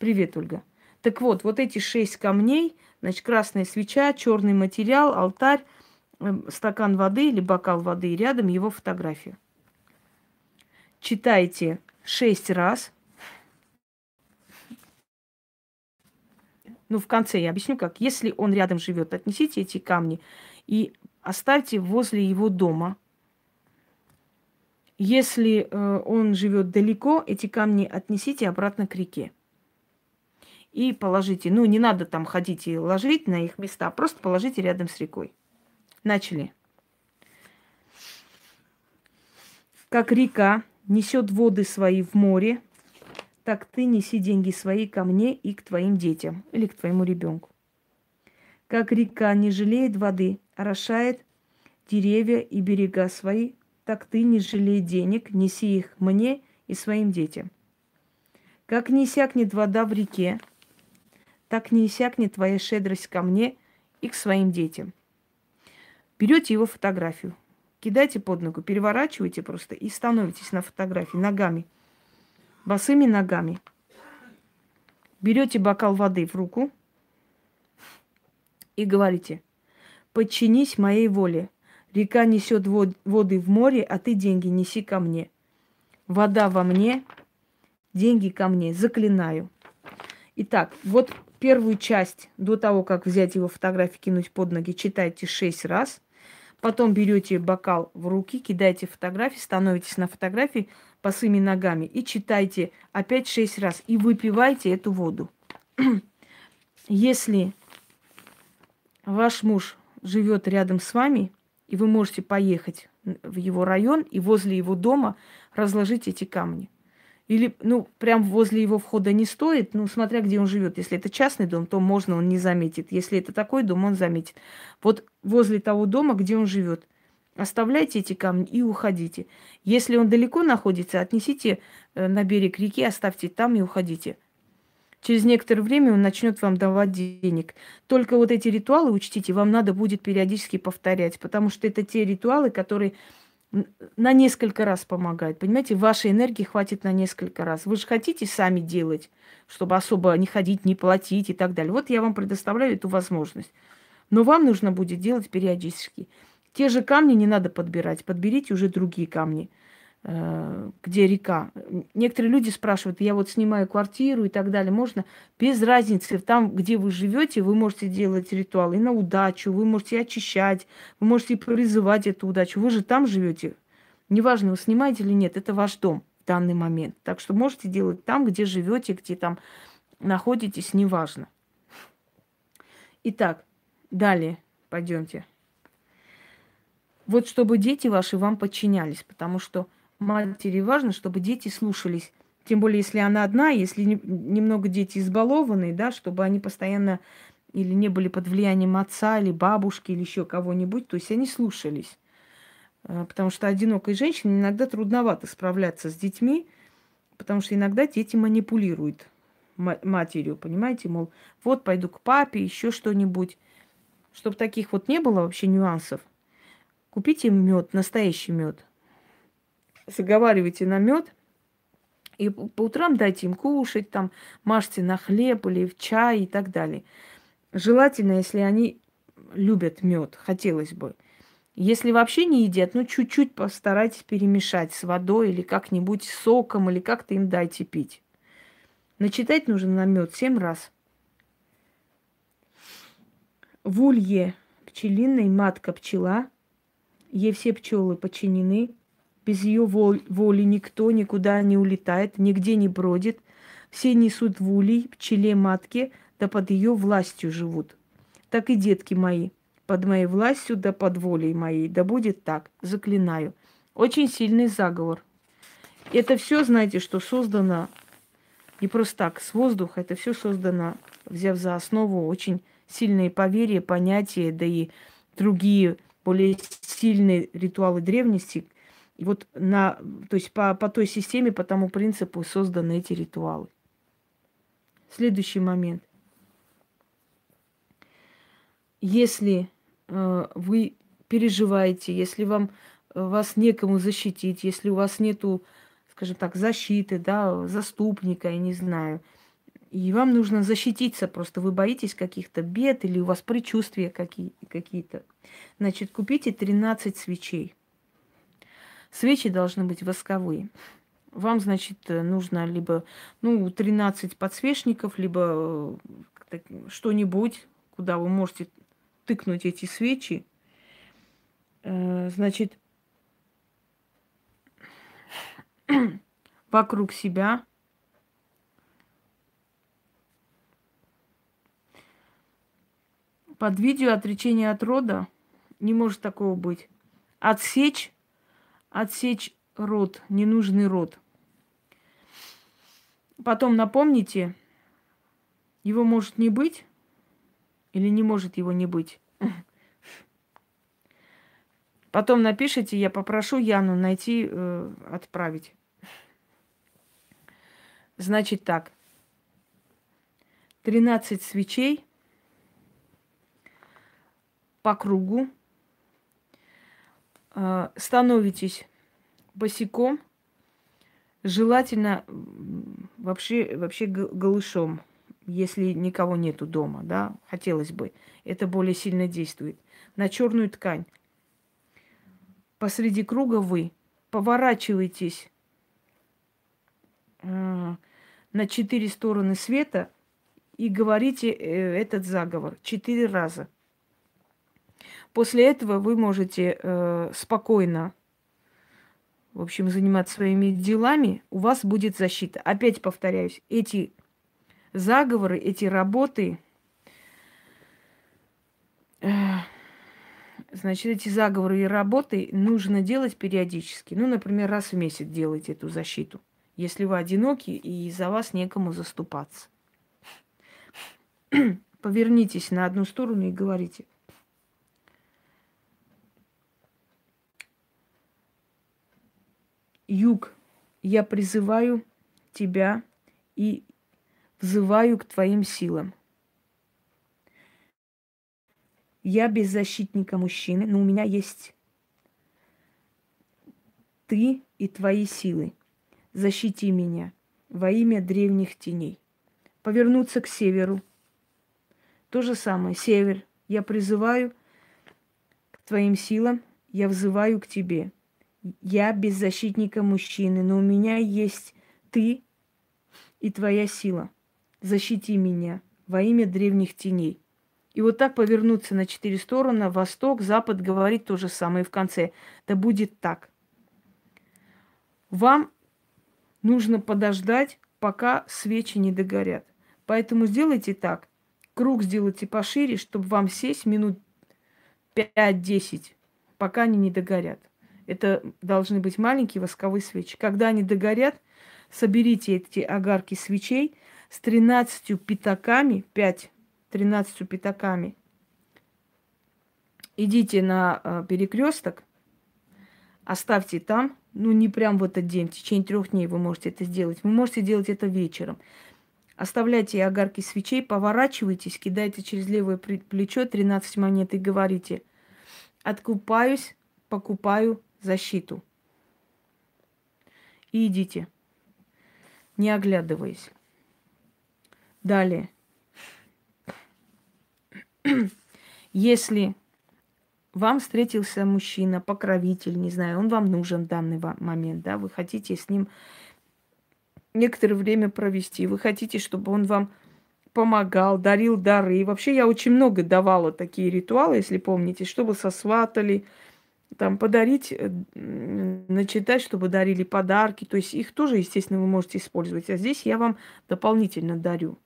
A: Привет, Ольга. Так вот, вот эти шесть камней, значит, красная свеча, черный материал, алтарь, стакан воды или бокал воды, и рядом его фотография. Читайте шесть раз. Ну, в конце я объясню, как. Если он рядом живет, отнесите эти камни и оставьте возле его дома. Если э, он живет далеко, эти камни отнесите обратно к реке и положите. Ну, не надо там ходить и ложить на их места, а просто положите рядом с рекой. Начали. Как река несет воды свои в море, так ты неси деньги свои ко мне и к твоим детям или к твоему ребенку. Как река не жалеет воды, орошает деревья и берега свои, так ты не жалей денег, неси их мне и своим детям. Как не иссякнет вода в реке, так не иссякнет твоя щедрость ко мне и к своим детям. Берете его фотографию, кидайте под ногу, переворачивайте просто и становитесь на фотографии ногами, босыми ногами. Берете бокал воды в руку и говорите, подчинись моей воле. Река несет воды в море, а ты деньги неси ко мне. Вода во мне, деньги ко мне. Заклинаю. Итак, вот Первую часть до того, как взять его фотографию, кинуть под ноги, читайте шесть раз. Потом берете бокал в руки, кидаете фотографии, становитесь на фотографии босыми ногами и читайте опять шесть раз. И выпивайте эту воду. Если ваш муж живет рядом с вами, и вы можете поехать в его район и возле его дома разложить эти камни – или, ну, прям возле его входа не стоит, ну, смотря где он живет. Если это частный дом, то можно, он не заметит. Если это такой дом, он заметит. Вот возле того дома, где он живет, оставляйте эти камни и уходите. Если он далеко находится, отнесите э, на берег реки, оставьте там и уходите. Через некоторое время он начнет вам давать денег. Только вот эти ритуалы, учтите, вам надо будет периодически повторять, потому что это те ритуалы, которые на несколько раз помогает. Понимаете, вашей энергии хватит на несколько раз. Вы же хотите сами делать, чтобы особо не ходить, не платить и так далее. Вот я вам предоставляю эту возможность. Но вам нужно будет делать периодически. Те же камни не надо подбирать. Подберите уже другие камни. Э, где река. Некоторые люди спрашивают, я вот снимаю квартиру и так далее, можно без разницы, там, где вы живете, вы можете делать ритуалы на удачу, вы можете очищать, вы можете призывать эту удачу, вы же там живете. Неважно, вы снимаете или нет, это ваш дом в данный момент. Так что можете делать там, где живете, где там находитесь, неважно. Итак, далее пойдемте. Вот чтобы дети ваши вам подчинялись, потому что матери важно, чтобы дети слушались Тем более, если она одна, если немного дети избалованные, да, чтобы они постоянно или не были под влиянием отца, или бабушки, или еще кого-нибудь, то есть они слушались. Э, потому что одинокой женщине иногда трудновато справляться с детьми, потому что иногда дети манипулируют матерью, понимаете, мол, вот пойду к папе, еще что-нибудь. Чтобы таких вот не было вообще нюансов, купите мед, настоящий мед. Заговаривайте на мед, и по утрам дайте им кушать, там, мажьте на хлеб или в чай и так далее. Желательно, если они любят мед, хотелось бы. Если вообще не едят, ну чуть-чуть постарайтесь перемешать с водой или как-нибудь соком, или как-то им дайте пить. Начитать нужно на мед семь раз. В улье пчелиной матка пчела, ей все пчелы подчинены, без ее воли никто никуда не улетает, нигде не бродит. Все несут в улей пчеле матке, да под ее властью живут. Так и детки мои, под моей властью, да под волей моей. Да будет так, заклинаю. Очень сильный заговор. Это все, знаете, что создано не просто так, с воздуха. Это все создано, взяв за основу очень сильные поверья, понятия, да и другие более сильные ритуалы древности. Вот на, то есть по, по той системе, по тому принципу созданы эти ритуалы. Следующий момент. Если э, вы переживаете, если вам э, вас некому защитить, если у вас нету, скажем так, защиты, да, заступника, я не знаю, и вам нужно защититься, просто вы боитесь каких-то бед или у вас предчувствия какие- какие-то, значит, купите 13 свечей. Свечи должны быть восковые. Вам, значит, нужно либо, ну, 13 подсвечников, либо э, что-нибудь, куда вы можете тыкнуть эти свечи, э, значит, вокруг себя. Под видео отречение от рода не может такого быть. Отсечь, отсечь род, ненужный род. Потом напомните, его может не быть, или не может его не быть. Потом напишите, я попрошу Яну найти, э, отправить. Значит так. 13 свечей по кругу. Э, становитесь босиком. Желательно вообще, вообще голышом если никого нету дома, да, хотелось бы. Это более сильно действует. На черную ткань. Посреди круга вы поворачиваетесь э, на четыре стороны света и говорите э, этот заговор четыре раза. После этого вы можете э, спокойно, в общем, заниматься своими делами. У вас будет защита. Опять повторяюсь, эти заговоры, эти работы, значит, эти заговоры и работы нужно делать периодически. Ну, например, раз в месяц делайте эту защиту, если вы одиноки и за вас некому заступаться. Повернитесь на одну сторону и говорите. Юг, я призываю тебя и взываю к твоим силам. Я без защитника мужчины, но у меня есть ты и твои силы. Защити меня во имя древних теней. Повернуться к северу. То же самое. Север. Я призываю к твоим силам, я взываю к тебе. Я без защитника мужчины, но у меня есть ты и твоя сила защити меня во имя древних теней. И вот так повернуться на четыре стороны, восток, запад, говорит то же самое в конце. Да будет так. Вам нужно подождать, пока свечи не догорят. Поэтому сделайте так. Круг сделайте пошире, чтобы вам сесть минут 5-10, пока они не догорят. Это должны быть маленькие восковые свечи. Когда они догорят, соберите эти огарки свечей с 13 пятаками, 5, 13 пятаками. Идите на э, перекресток, оставьте там, ну не прям в этот день, в течение трех дней вы можете это сделать. Вы можете делать это вечером. Оставляйте огарки свечей, поворачивайтесь, кидайте через левое плечо 13 монет и говорите, откупаюсь, покупаю защиту. И идите, не оглядываясь. Далее. Если вам встретился мужчина, покровитель, не знаю, он вам нужен в данный момент, да, вы хотите с ним некоторое время провести. Вы хотите, чтобы он вам помогал, дарил дары. И вообще я очень много давала такие ритуалы, если помните, чтобы сосватали, там подарить, э, начитать, чтобы дарили подарки. То есть их тоже, естественно, вы можете использовать. А здесь я вам дополнительно дарю.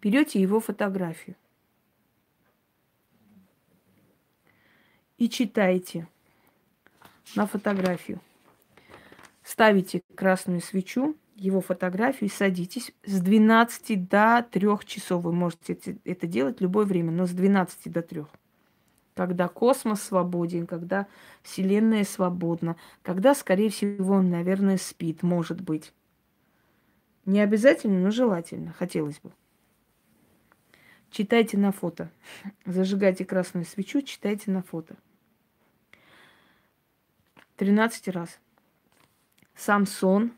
A: Берете его фотографию и читаете на фотографию ставите красную свечу, его фотографию и садитесь. С 12 до 3 часов вы можете это делать любое время, но с 12 до 3. Когда космос свободен, когда Вселенная свободна, когда, скорее всего, он, наверное, спит, может быть. Не обязательно, но желательно, хотелось бы. Читайте на фото. Зажигайте красную свечу, читайте на фото. 13 раз. Самсон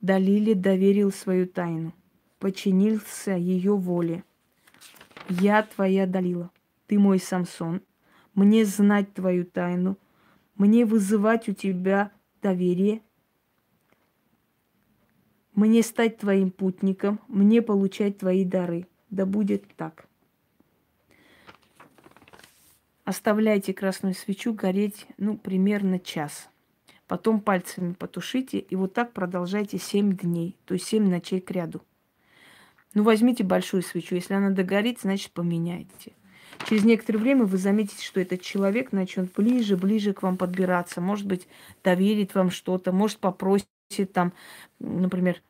A: Далиле доверил свою тайну, подчинился ее воле. Я твоя Далила, ты мой Самсон, мне знать твою тайну, мне вызывать у тебя доверие, мне стать твоим путником, мне получать твои дары. Да будет так. Оставляйте красную свечу гореть, ну, примерно час – потом пальцами потушите, и вот так продолжайте 7 дней, то есть 7 ночей к ряду. Ну, возьмите большую свечу, если она догорит, значит, поменяйте. Через некоторое время вы заметите, что этот человек начнет ближе, ближе к вам подбираться, может быть, доверит вам что-то, может, попросит там, например,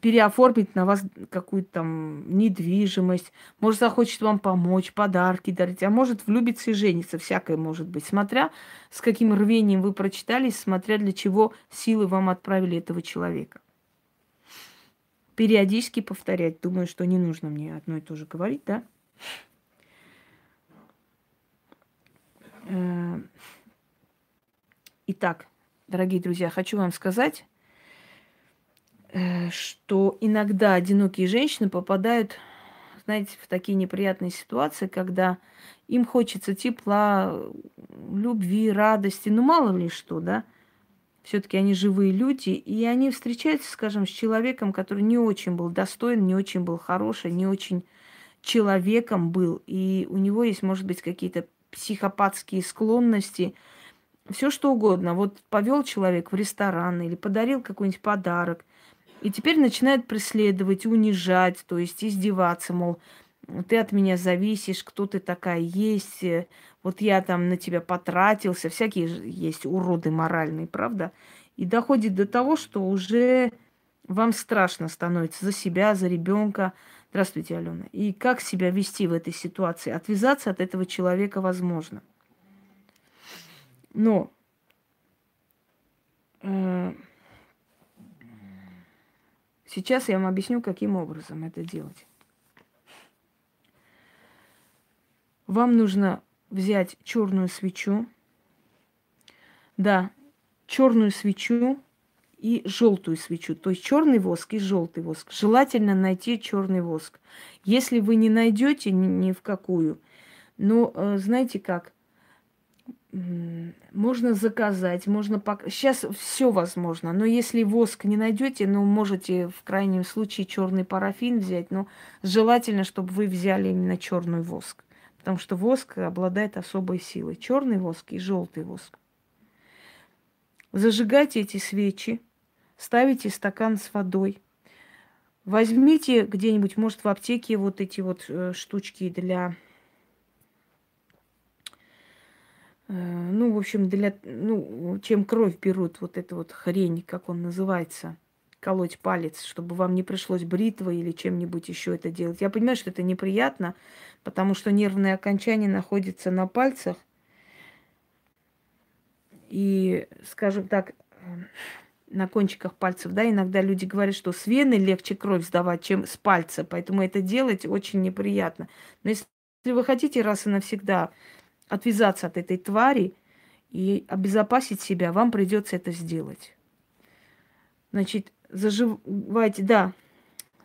A: переоформить на вас какую-то там недвижимость, может, захочет вам помочь, подарки дарить, а может, влюбиться и жениться, всякое может быть, смотря с каким рвением вы прочитали, смотря для чего силы вам отправили этого человека. Периодически повторять, думаю, что не нужно мне одно и то же говорить, да? Э, итак, дорогие друзья, хочу вам сказать, Э, что иногда одинокие женщины попадают, знаете, в такие неприятные ситуации, когда им хочется тепла, любви, радости, ну мало ли что, да. Все-таки они живые люди, и они встречаются, скажем, с человеком, который не очень был достоин, не очень был хороший, не очень человеком был, и у него есть, может быть, какие-то психопатские склонности, все что угодно. Вот повел человек в ресторан или подарил какой-нибудь подарок, и теперь начинает преследовать, унижать, то есть издеваться, мол, ты от меня зависишь, кто ты такая есть, вот я там на тебя потратился, всякие есть уроды моральные, правда? И доходит до того, что уже вам страшно становится за себя, за ребенка. Здравствуйте, Алена. И как себя вести в этой ситуации? Отвязаться от этого человека возможно. Но э, Сейчас я вам объясню, каким образом это делать. Вам нужно взять черную свечу. Да, черную свечу и желтую свечу. То есть черный воск и желтый воск. Желательно найти черный воск. Если вы не найдете ни, в какую, ну, э, знаете как, можно заказать, можно пок... сейчас все возможно, но если воск не найдете, ну можете в крайнем случае черный парафин взять, но желательно, чтобы вы взяли именно черный воск, потому что воск обладает особой силой. Черный воск и желтый воск. Зажигайте эти свечи, ставите стакан с водой. Возьмите где-нибудь, может, в аптеке вот эти вот э, штучки для Э, ну, в общем, для, ну, чем кровь берут, вот это вот хрень, как он называется, колоть палец, чтобы вам не пришлось бритвой или чем-нибудь еще это делать. Я понимаю, что это неприятно, потому что нервные окончания находятся на пальцах. И, скажем так, на кончиках пальцев, да, иногда люди говорят, что с вены легче кровь сдавать, чем с пальца, поэтому это делать очень неприятно. Но если вы хотите раз и навсегда отвязаться от этой твари и обезопасить себя, вам придется это сделать. Значит, заживайте, да,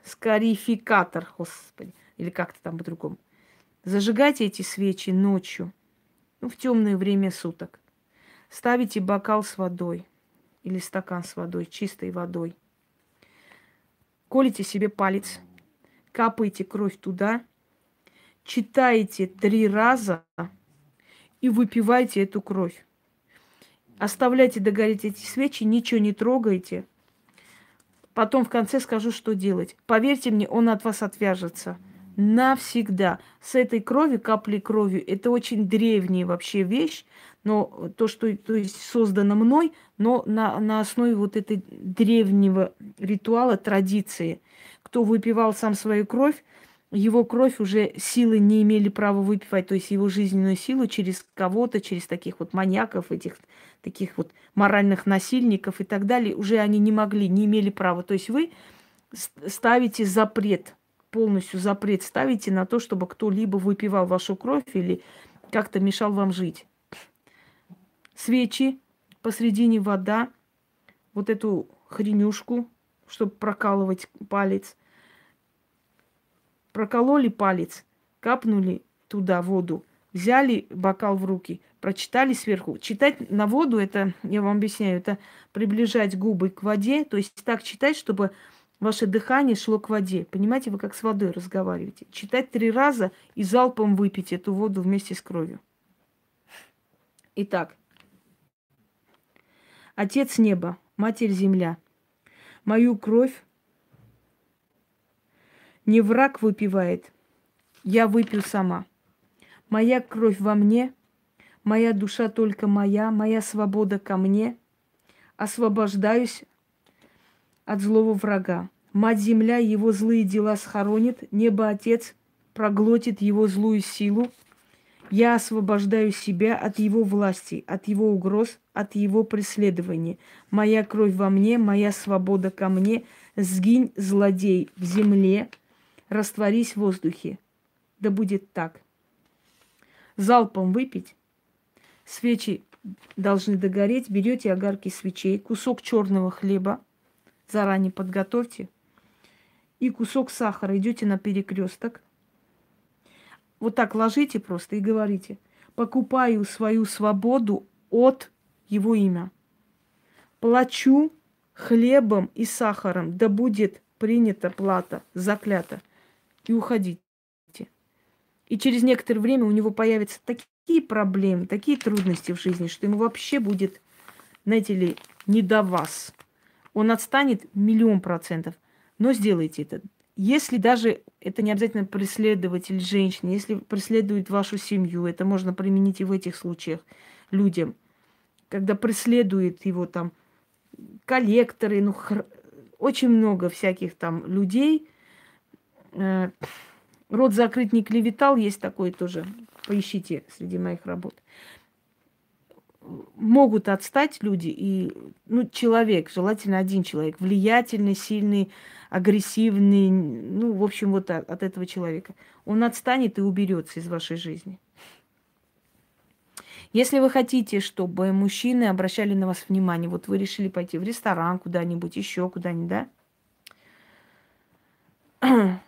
A: скарификатор, господи, или как-то там по-другому. Зажигайте эти свечи ночью, ну, в темное время суток. Ставите бокал с водой или стакан с водой, чистой водой. Колите себе палец, капаете кровь туда, читаете три раза и выпивайте эту кровь. Оставляйте догореть эти свечи, ничего не трогайте. Потом в конце скажу, что делать. Поверьте мне, он от вас отвяжется. Навсегда. С этой крови, каплей крови, это очень древняя вообще вещь, но то, что то есть создано мной, но на, на основе вот этой древнего ритуала, традиции. Кто выпивал сам свою кровь, его кровь уже силы не имели права выпивать, то есть его жизненную силу через кого-то, через таких вот маньяков, этих таких вот моральных насильников и так далее, уже они не могли, не имели права. То есть вы ставите запрет, полностью запрет ставите на то, чтобы кто-либо выпивал вашу кровь или как-то мешал вам жить. Свечи, посредине вода, вот эту хренюшку, чтобы прокалывать палец – прокололи палец, капнули туда воду, взяли бокал в руки, прочитали сверху. Читать на воду, это, я вам объясняю, это приближать губы к воде, то есть так читать, чтобы ваше дыхание шло к воде. Понимаете, вы как с водой разговариваете. Читать три раза и залпом выпить эту воду вместе с кровью. Итак, Отец неба, Матерь земля, мою кровь не враг выпивает, я выпью сама. Моя кровь во мне, моя душа только моя, моя свобода ко мне. Освобождаюсь от злого врага. Мать-Земля его злые дела схоронит, небо-отец проглотит его злую силу. Я освобождаю себя от его власти, от его угроз, от его преследования. Моя кровь во мне, моя свобода ко мне. Сгинь, злодей, в земле, растворись в воздухе. Да будет так. Залпом выпить. Свечи должны догореть. Берете огарки свечей, кусок черного хлеба, заранее подготовьте, и кусок сахара. Идете на перекресток. Вот так ложите просто и говорите. Покупаю свою свободу от его имя. Плачу хлебом и сахаром, да будет принята плата, заклята и уходите. И через некоторое время у него появятся такие проблемы, такие трудности в жизни, что ему вообще будет, знаете ли, не до вас. Он отстанет миллион процентов. Но сделайте это. Если даже это не обязательно преследователь женщины, если преследует вашу семью, это можно применить и в этих случаях людям, когда преследует его там коллекторы, ну, хр... очень много всяких там людей, Э, рот закрыть не клеветал, есть такой тоже. Поищите среди моих работ. Могут отстать люди и, ну, человек, желательно один человек, влиятельный, сильный, агрессивный, ну, в общем, вот от, от этого человека. Он отстанет и уберется из вашей жизни. Если вы хотите, чтобы мужчины обращали на вас внимание, вот вы решили пойти в ресторан куда-нибудь, еще куда-нибудь, да?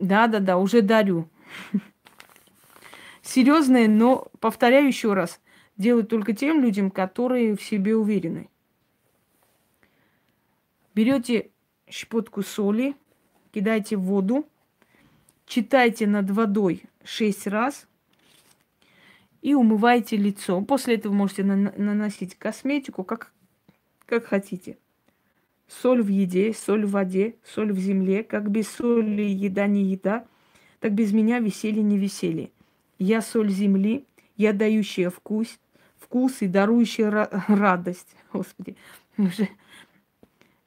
A: Да-да-да, уже дарю. Серьезное, но, повторяю еще раз, делают только тем людям, которые в себе уверены. Берете щепотку соли, кидаете в воду, читайте над водой шесть раз и умывайте лицо. После этого можете наносить косметику, как, как хотите. Соль в еде, соль в воде, соль в земле, как без соли еда не еда, так без меня веселье не веселье. Я соль земли, я дающая вкус, вкус и дарующая радость. Господи, уже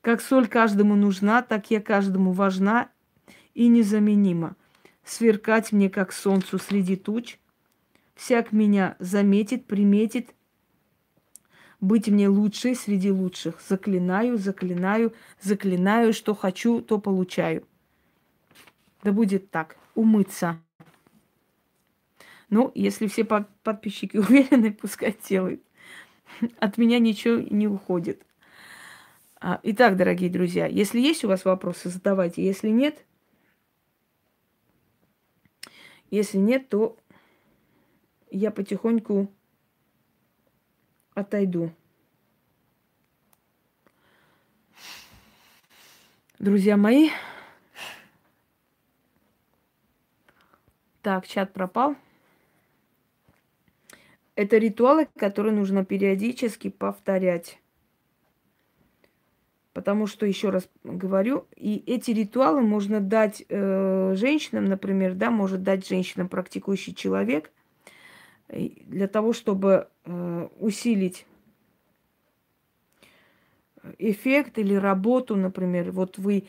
A: как соль каждому нужна, так я каждому важна и незаменима. Сверкать мне, как солнцу среди туч. Всяк меня заметит, приметит. Быть мне лучшей среди лучших. Заклинаю, заклинаю, заклинаю, что хочу, то получаю. Да будет так. Умыться. Ну, если все подписчики уверены, пускай делают. От меня ничего не уходит. А, итак, дорогие друзья, если есть у вас вопросы, задавайте. Если нет, если нет, то я потихоньку отойду. Друзья мои, так, чат пропал. Это ритуалы, которые нужно периодически повторять. Потому что, еще раз говорю, и эти ритуалы можно дать э, женщинам, например, да, может дать женщинам практикующий человек, для того, чтобы э, усилить эффект или работу, например. Вот вы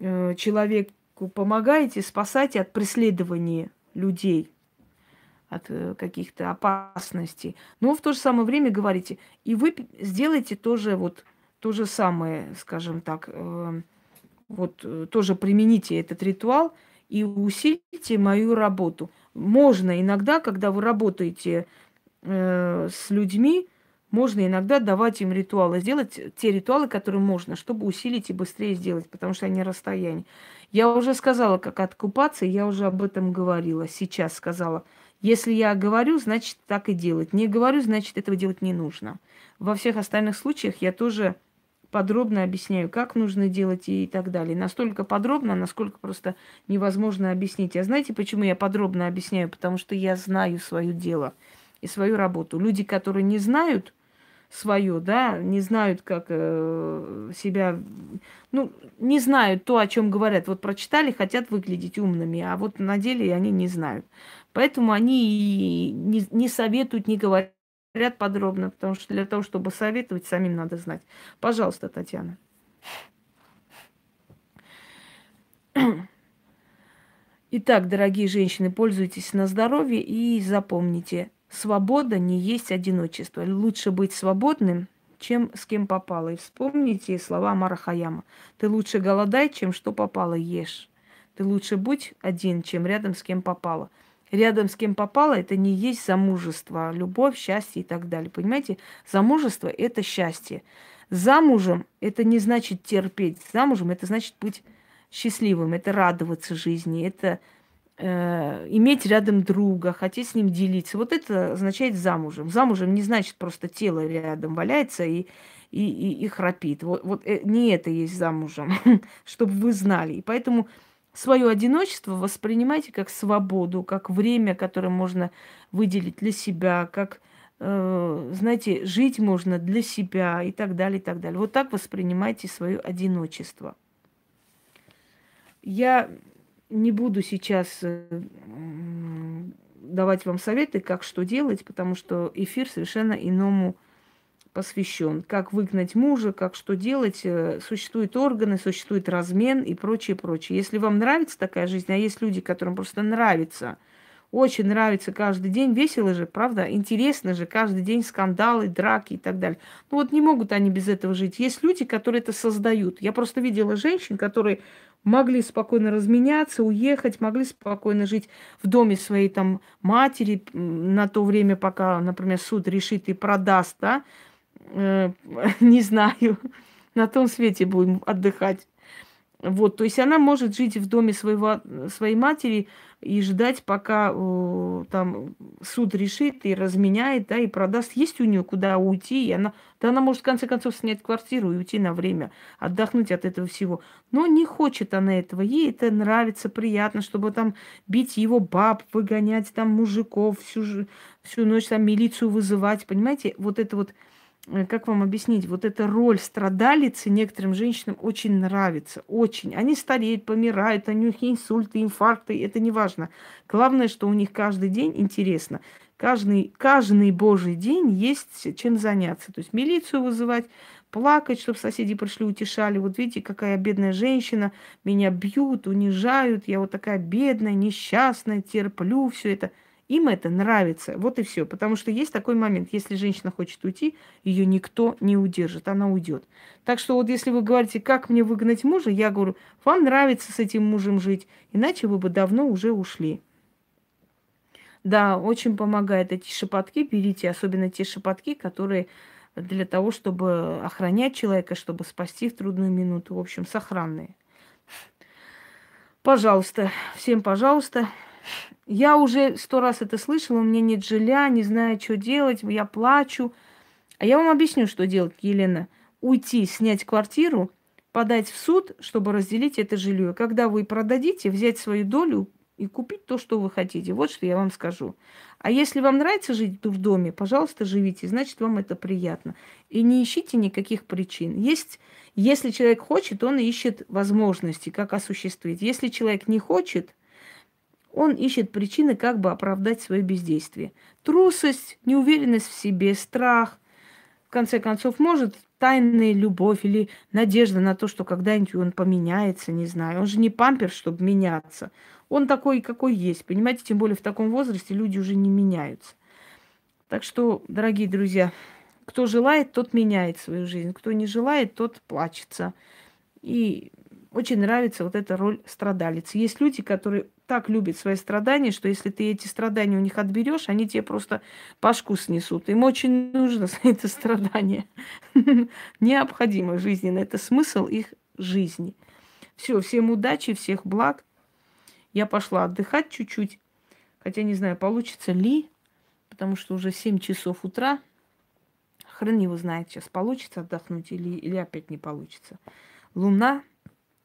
A: э, человеку помогаете, спасаете от преследования людей – от э, каких-то опасностей. Но в то же самое время говорите, и вы сделайте тоже вот то же самое, скажем так, э, вот э, тоже примените этот ритуал и усилите мою работу. Можно иногда, когда вы работаете э, с людьми, можно иногда давать им ритуалы, сделать те ритуалы, которые можно, чтобы усилить и быстрее сделать, потому что они расстояние. Я уже сказала, как откупаться, я уже об этом говорила, сейчас сказала – если я говорю, значит так и делать. Не говорю, значит этого делать не нужно. Во всех остальных случаях я тоже подробно объясняю, как нужно делать и так далее. Настолько подробно, насколько просто невозможно объяснить. А знаете, почему я подробно объясняю? Потому что я знаю свое дело и свою работу. Люди, которые не знают свое, да, не знают, как э, себя, ну, не знают то, о чем говорят. Вот прочитали, хотят выглядеть умными, а вот на деле они не знают. Поэтому они не, не советуют, не говорят подробно, потому что для того, чтобы советовать, самим надо знать. Пожалуйста, Татьяна. Итак, дорогие женщины, пользуйтесь на здоровье и запомните, свобода не есть одиночество. Лучше быть свободным, чем с кем попало. И вспомните слова Марахаяма. Ты лучше голодай, чем что попало ешь. Ты лучше будь один, чем рядом с кем попало рядом с кем попало, это не есть замужество, любовь, счастье и так далее. Понимаете? Замужество – это счастье. Замужем – это не значит терпеть. Замужем – это значит быть счастливым, это радоваться жизни, это э, иметь рядом друга, хотеть с ним делиться. Вот это означает замужем. Замужем не значит просто тело рядом валяется и, и, и, и храпит. Вот, вот э, не это есть замужем, чтобы вы знали. И поэтому свое одиночество воспринимайте как свободу, как время, которое можно выделить для себя, как, э, знаете, жить можно для себя и так далее, и так далее. Вот так воспринимайте свое одиночество. Я не буду сейчас э, давать вам советы, как что делать, потому что эфир совершенно иному посвящен. Как выгнать мужа, как что делать. Э, существуют органы, существует размен и прочее, прочее. Если вам нравится такая жизнь, а есть люди, которым просто нравится, очень нравится каждый день, весело же, правда, интересно же, каждый день скандалы, драки и так далее. Ну вот не могут они без этого жить. Есть люди, которые это создают. Я просто видела женщин, которые могли спокойно разменяться, уехать, могли спокойно жить в доме своей там матери на то время, пока, например, суд решит и продаст, да, не знаю, на том свете будем отдыхать. Вот, то есть она может жить в доме своего, своей матери и ждать, пока э, там суд решит и разменяет, да, и продаст. Есть у нее куда уйти, и она, да она может в конце концов снять квартиру и уйти на время, отдохнуть от этого всего. Но не хочет она этого, ей это нравится, приятно, чтобы там бить его баб, выгонять там мужиков, всю, всю ночь там милицию вызывать, понимаете, вот это вот Э, как вам объяснить, вот эта роль страдалицы некоторым женщинам очень нравится, очень. Они стареют, помирают, у них инсульты, инфаркты, это не важно. Главное, что у них каждый день интересно. Каждый, каждый божий день есть чем заняться. То есть милицию вызывать, плакать, чтобы соседи пришли, утешали. Вот видите, какая бедная женщина, меня бьют, унижают, я вот такая бедная, несчастная, терплю все это. Им это нравится. Вот и все. Потому что есть такой момент, если женщина хочет уйти, ее никто не удержит, она уйдет. Так что вот если вы говорите, как мне выгнать мужа, я говорю, вам нравится с этим мужем жить, иначе вы бы давно уже ушли. Да, очень помогает эти шепотки, берите, особенно те шепотки, которые для того, чтобы охранять человека, чтобы спасти в трудную минуту. В общем, сохранные. Пожалуйста, всем пожалуйста. Я уже сто раз это слышала, у меня нет жилья, не знаю, что делать, я плачу. А я вам объясню, что делать, Елена. Уйти, снять квартиру, подать в суд, чтобы разделить это жилье. Когда вы продадите, взять свою долю, и купить то, что вы хотите. Вот что я вам скажу. А если вам нравится жить в доме, пожалуйста, живите, значит, вам это приятно. И не ищите никаких причин. Есть, если человек хочет, он ищет возможности, как осуществить. Если человек не хочет, он ищет причины, как бы оправдать свое бездействие. Трусость, неуверенность в себе, страх, в конце концов, может тайная любовь или надежда на то, что когда-нибудь он поменяется, не знаю. Он же не пампер, чтобы меняться. Он такой, какой есть, понимаете? Тем более в таком возрасте люди уже не меняются. Так что, дорогие друзья, кто желает, тот меняет свою жизнь. Кто не желает, тот плачется. И очень нравится вот эта роль страдалицы. Есть люди, которые так любят свои страдания, что если ты эти страдания у них отберешь, они тебе просто пашку снесут. Им очень нужно это страдание. Необходимо жизненно. Это смысл их жизни. Все, всем удачи, всех благ. Я пошла отдыхать чуть-чуть. Хотя не знаю, получится ли, потому что уже 7 часов утра. Хрен его знает, сейчас получится отдохнуть или, или опять не получится. Луна,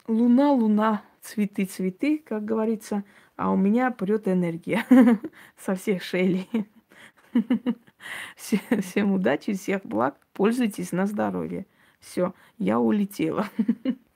A: луна, луна, цветы, цветы, как говорится, а у меня прет энергия со всех шейлей. Всем удачи, всех благ, пользуйтесь на здоровье. Все, я улетела.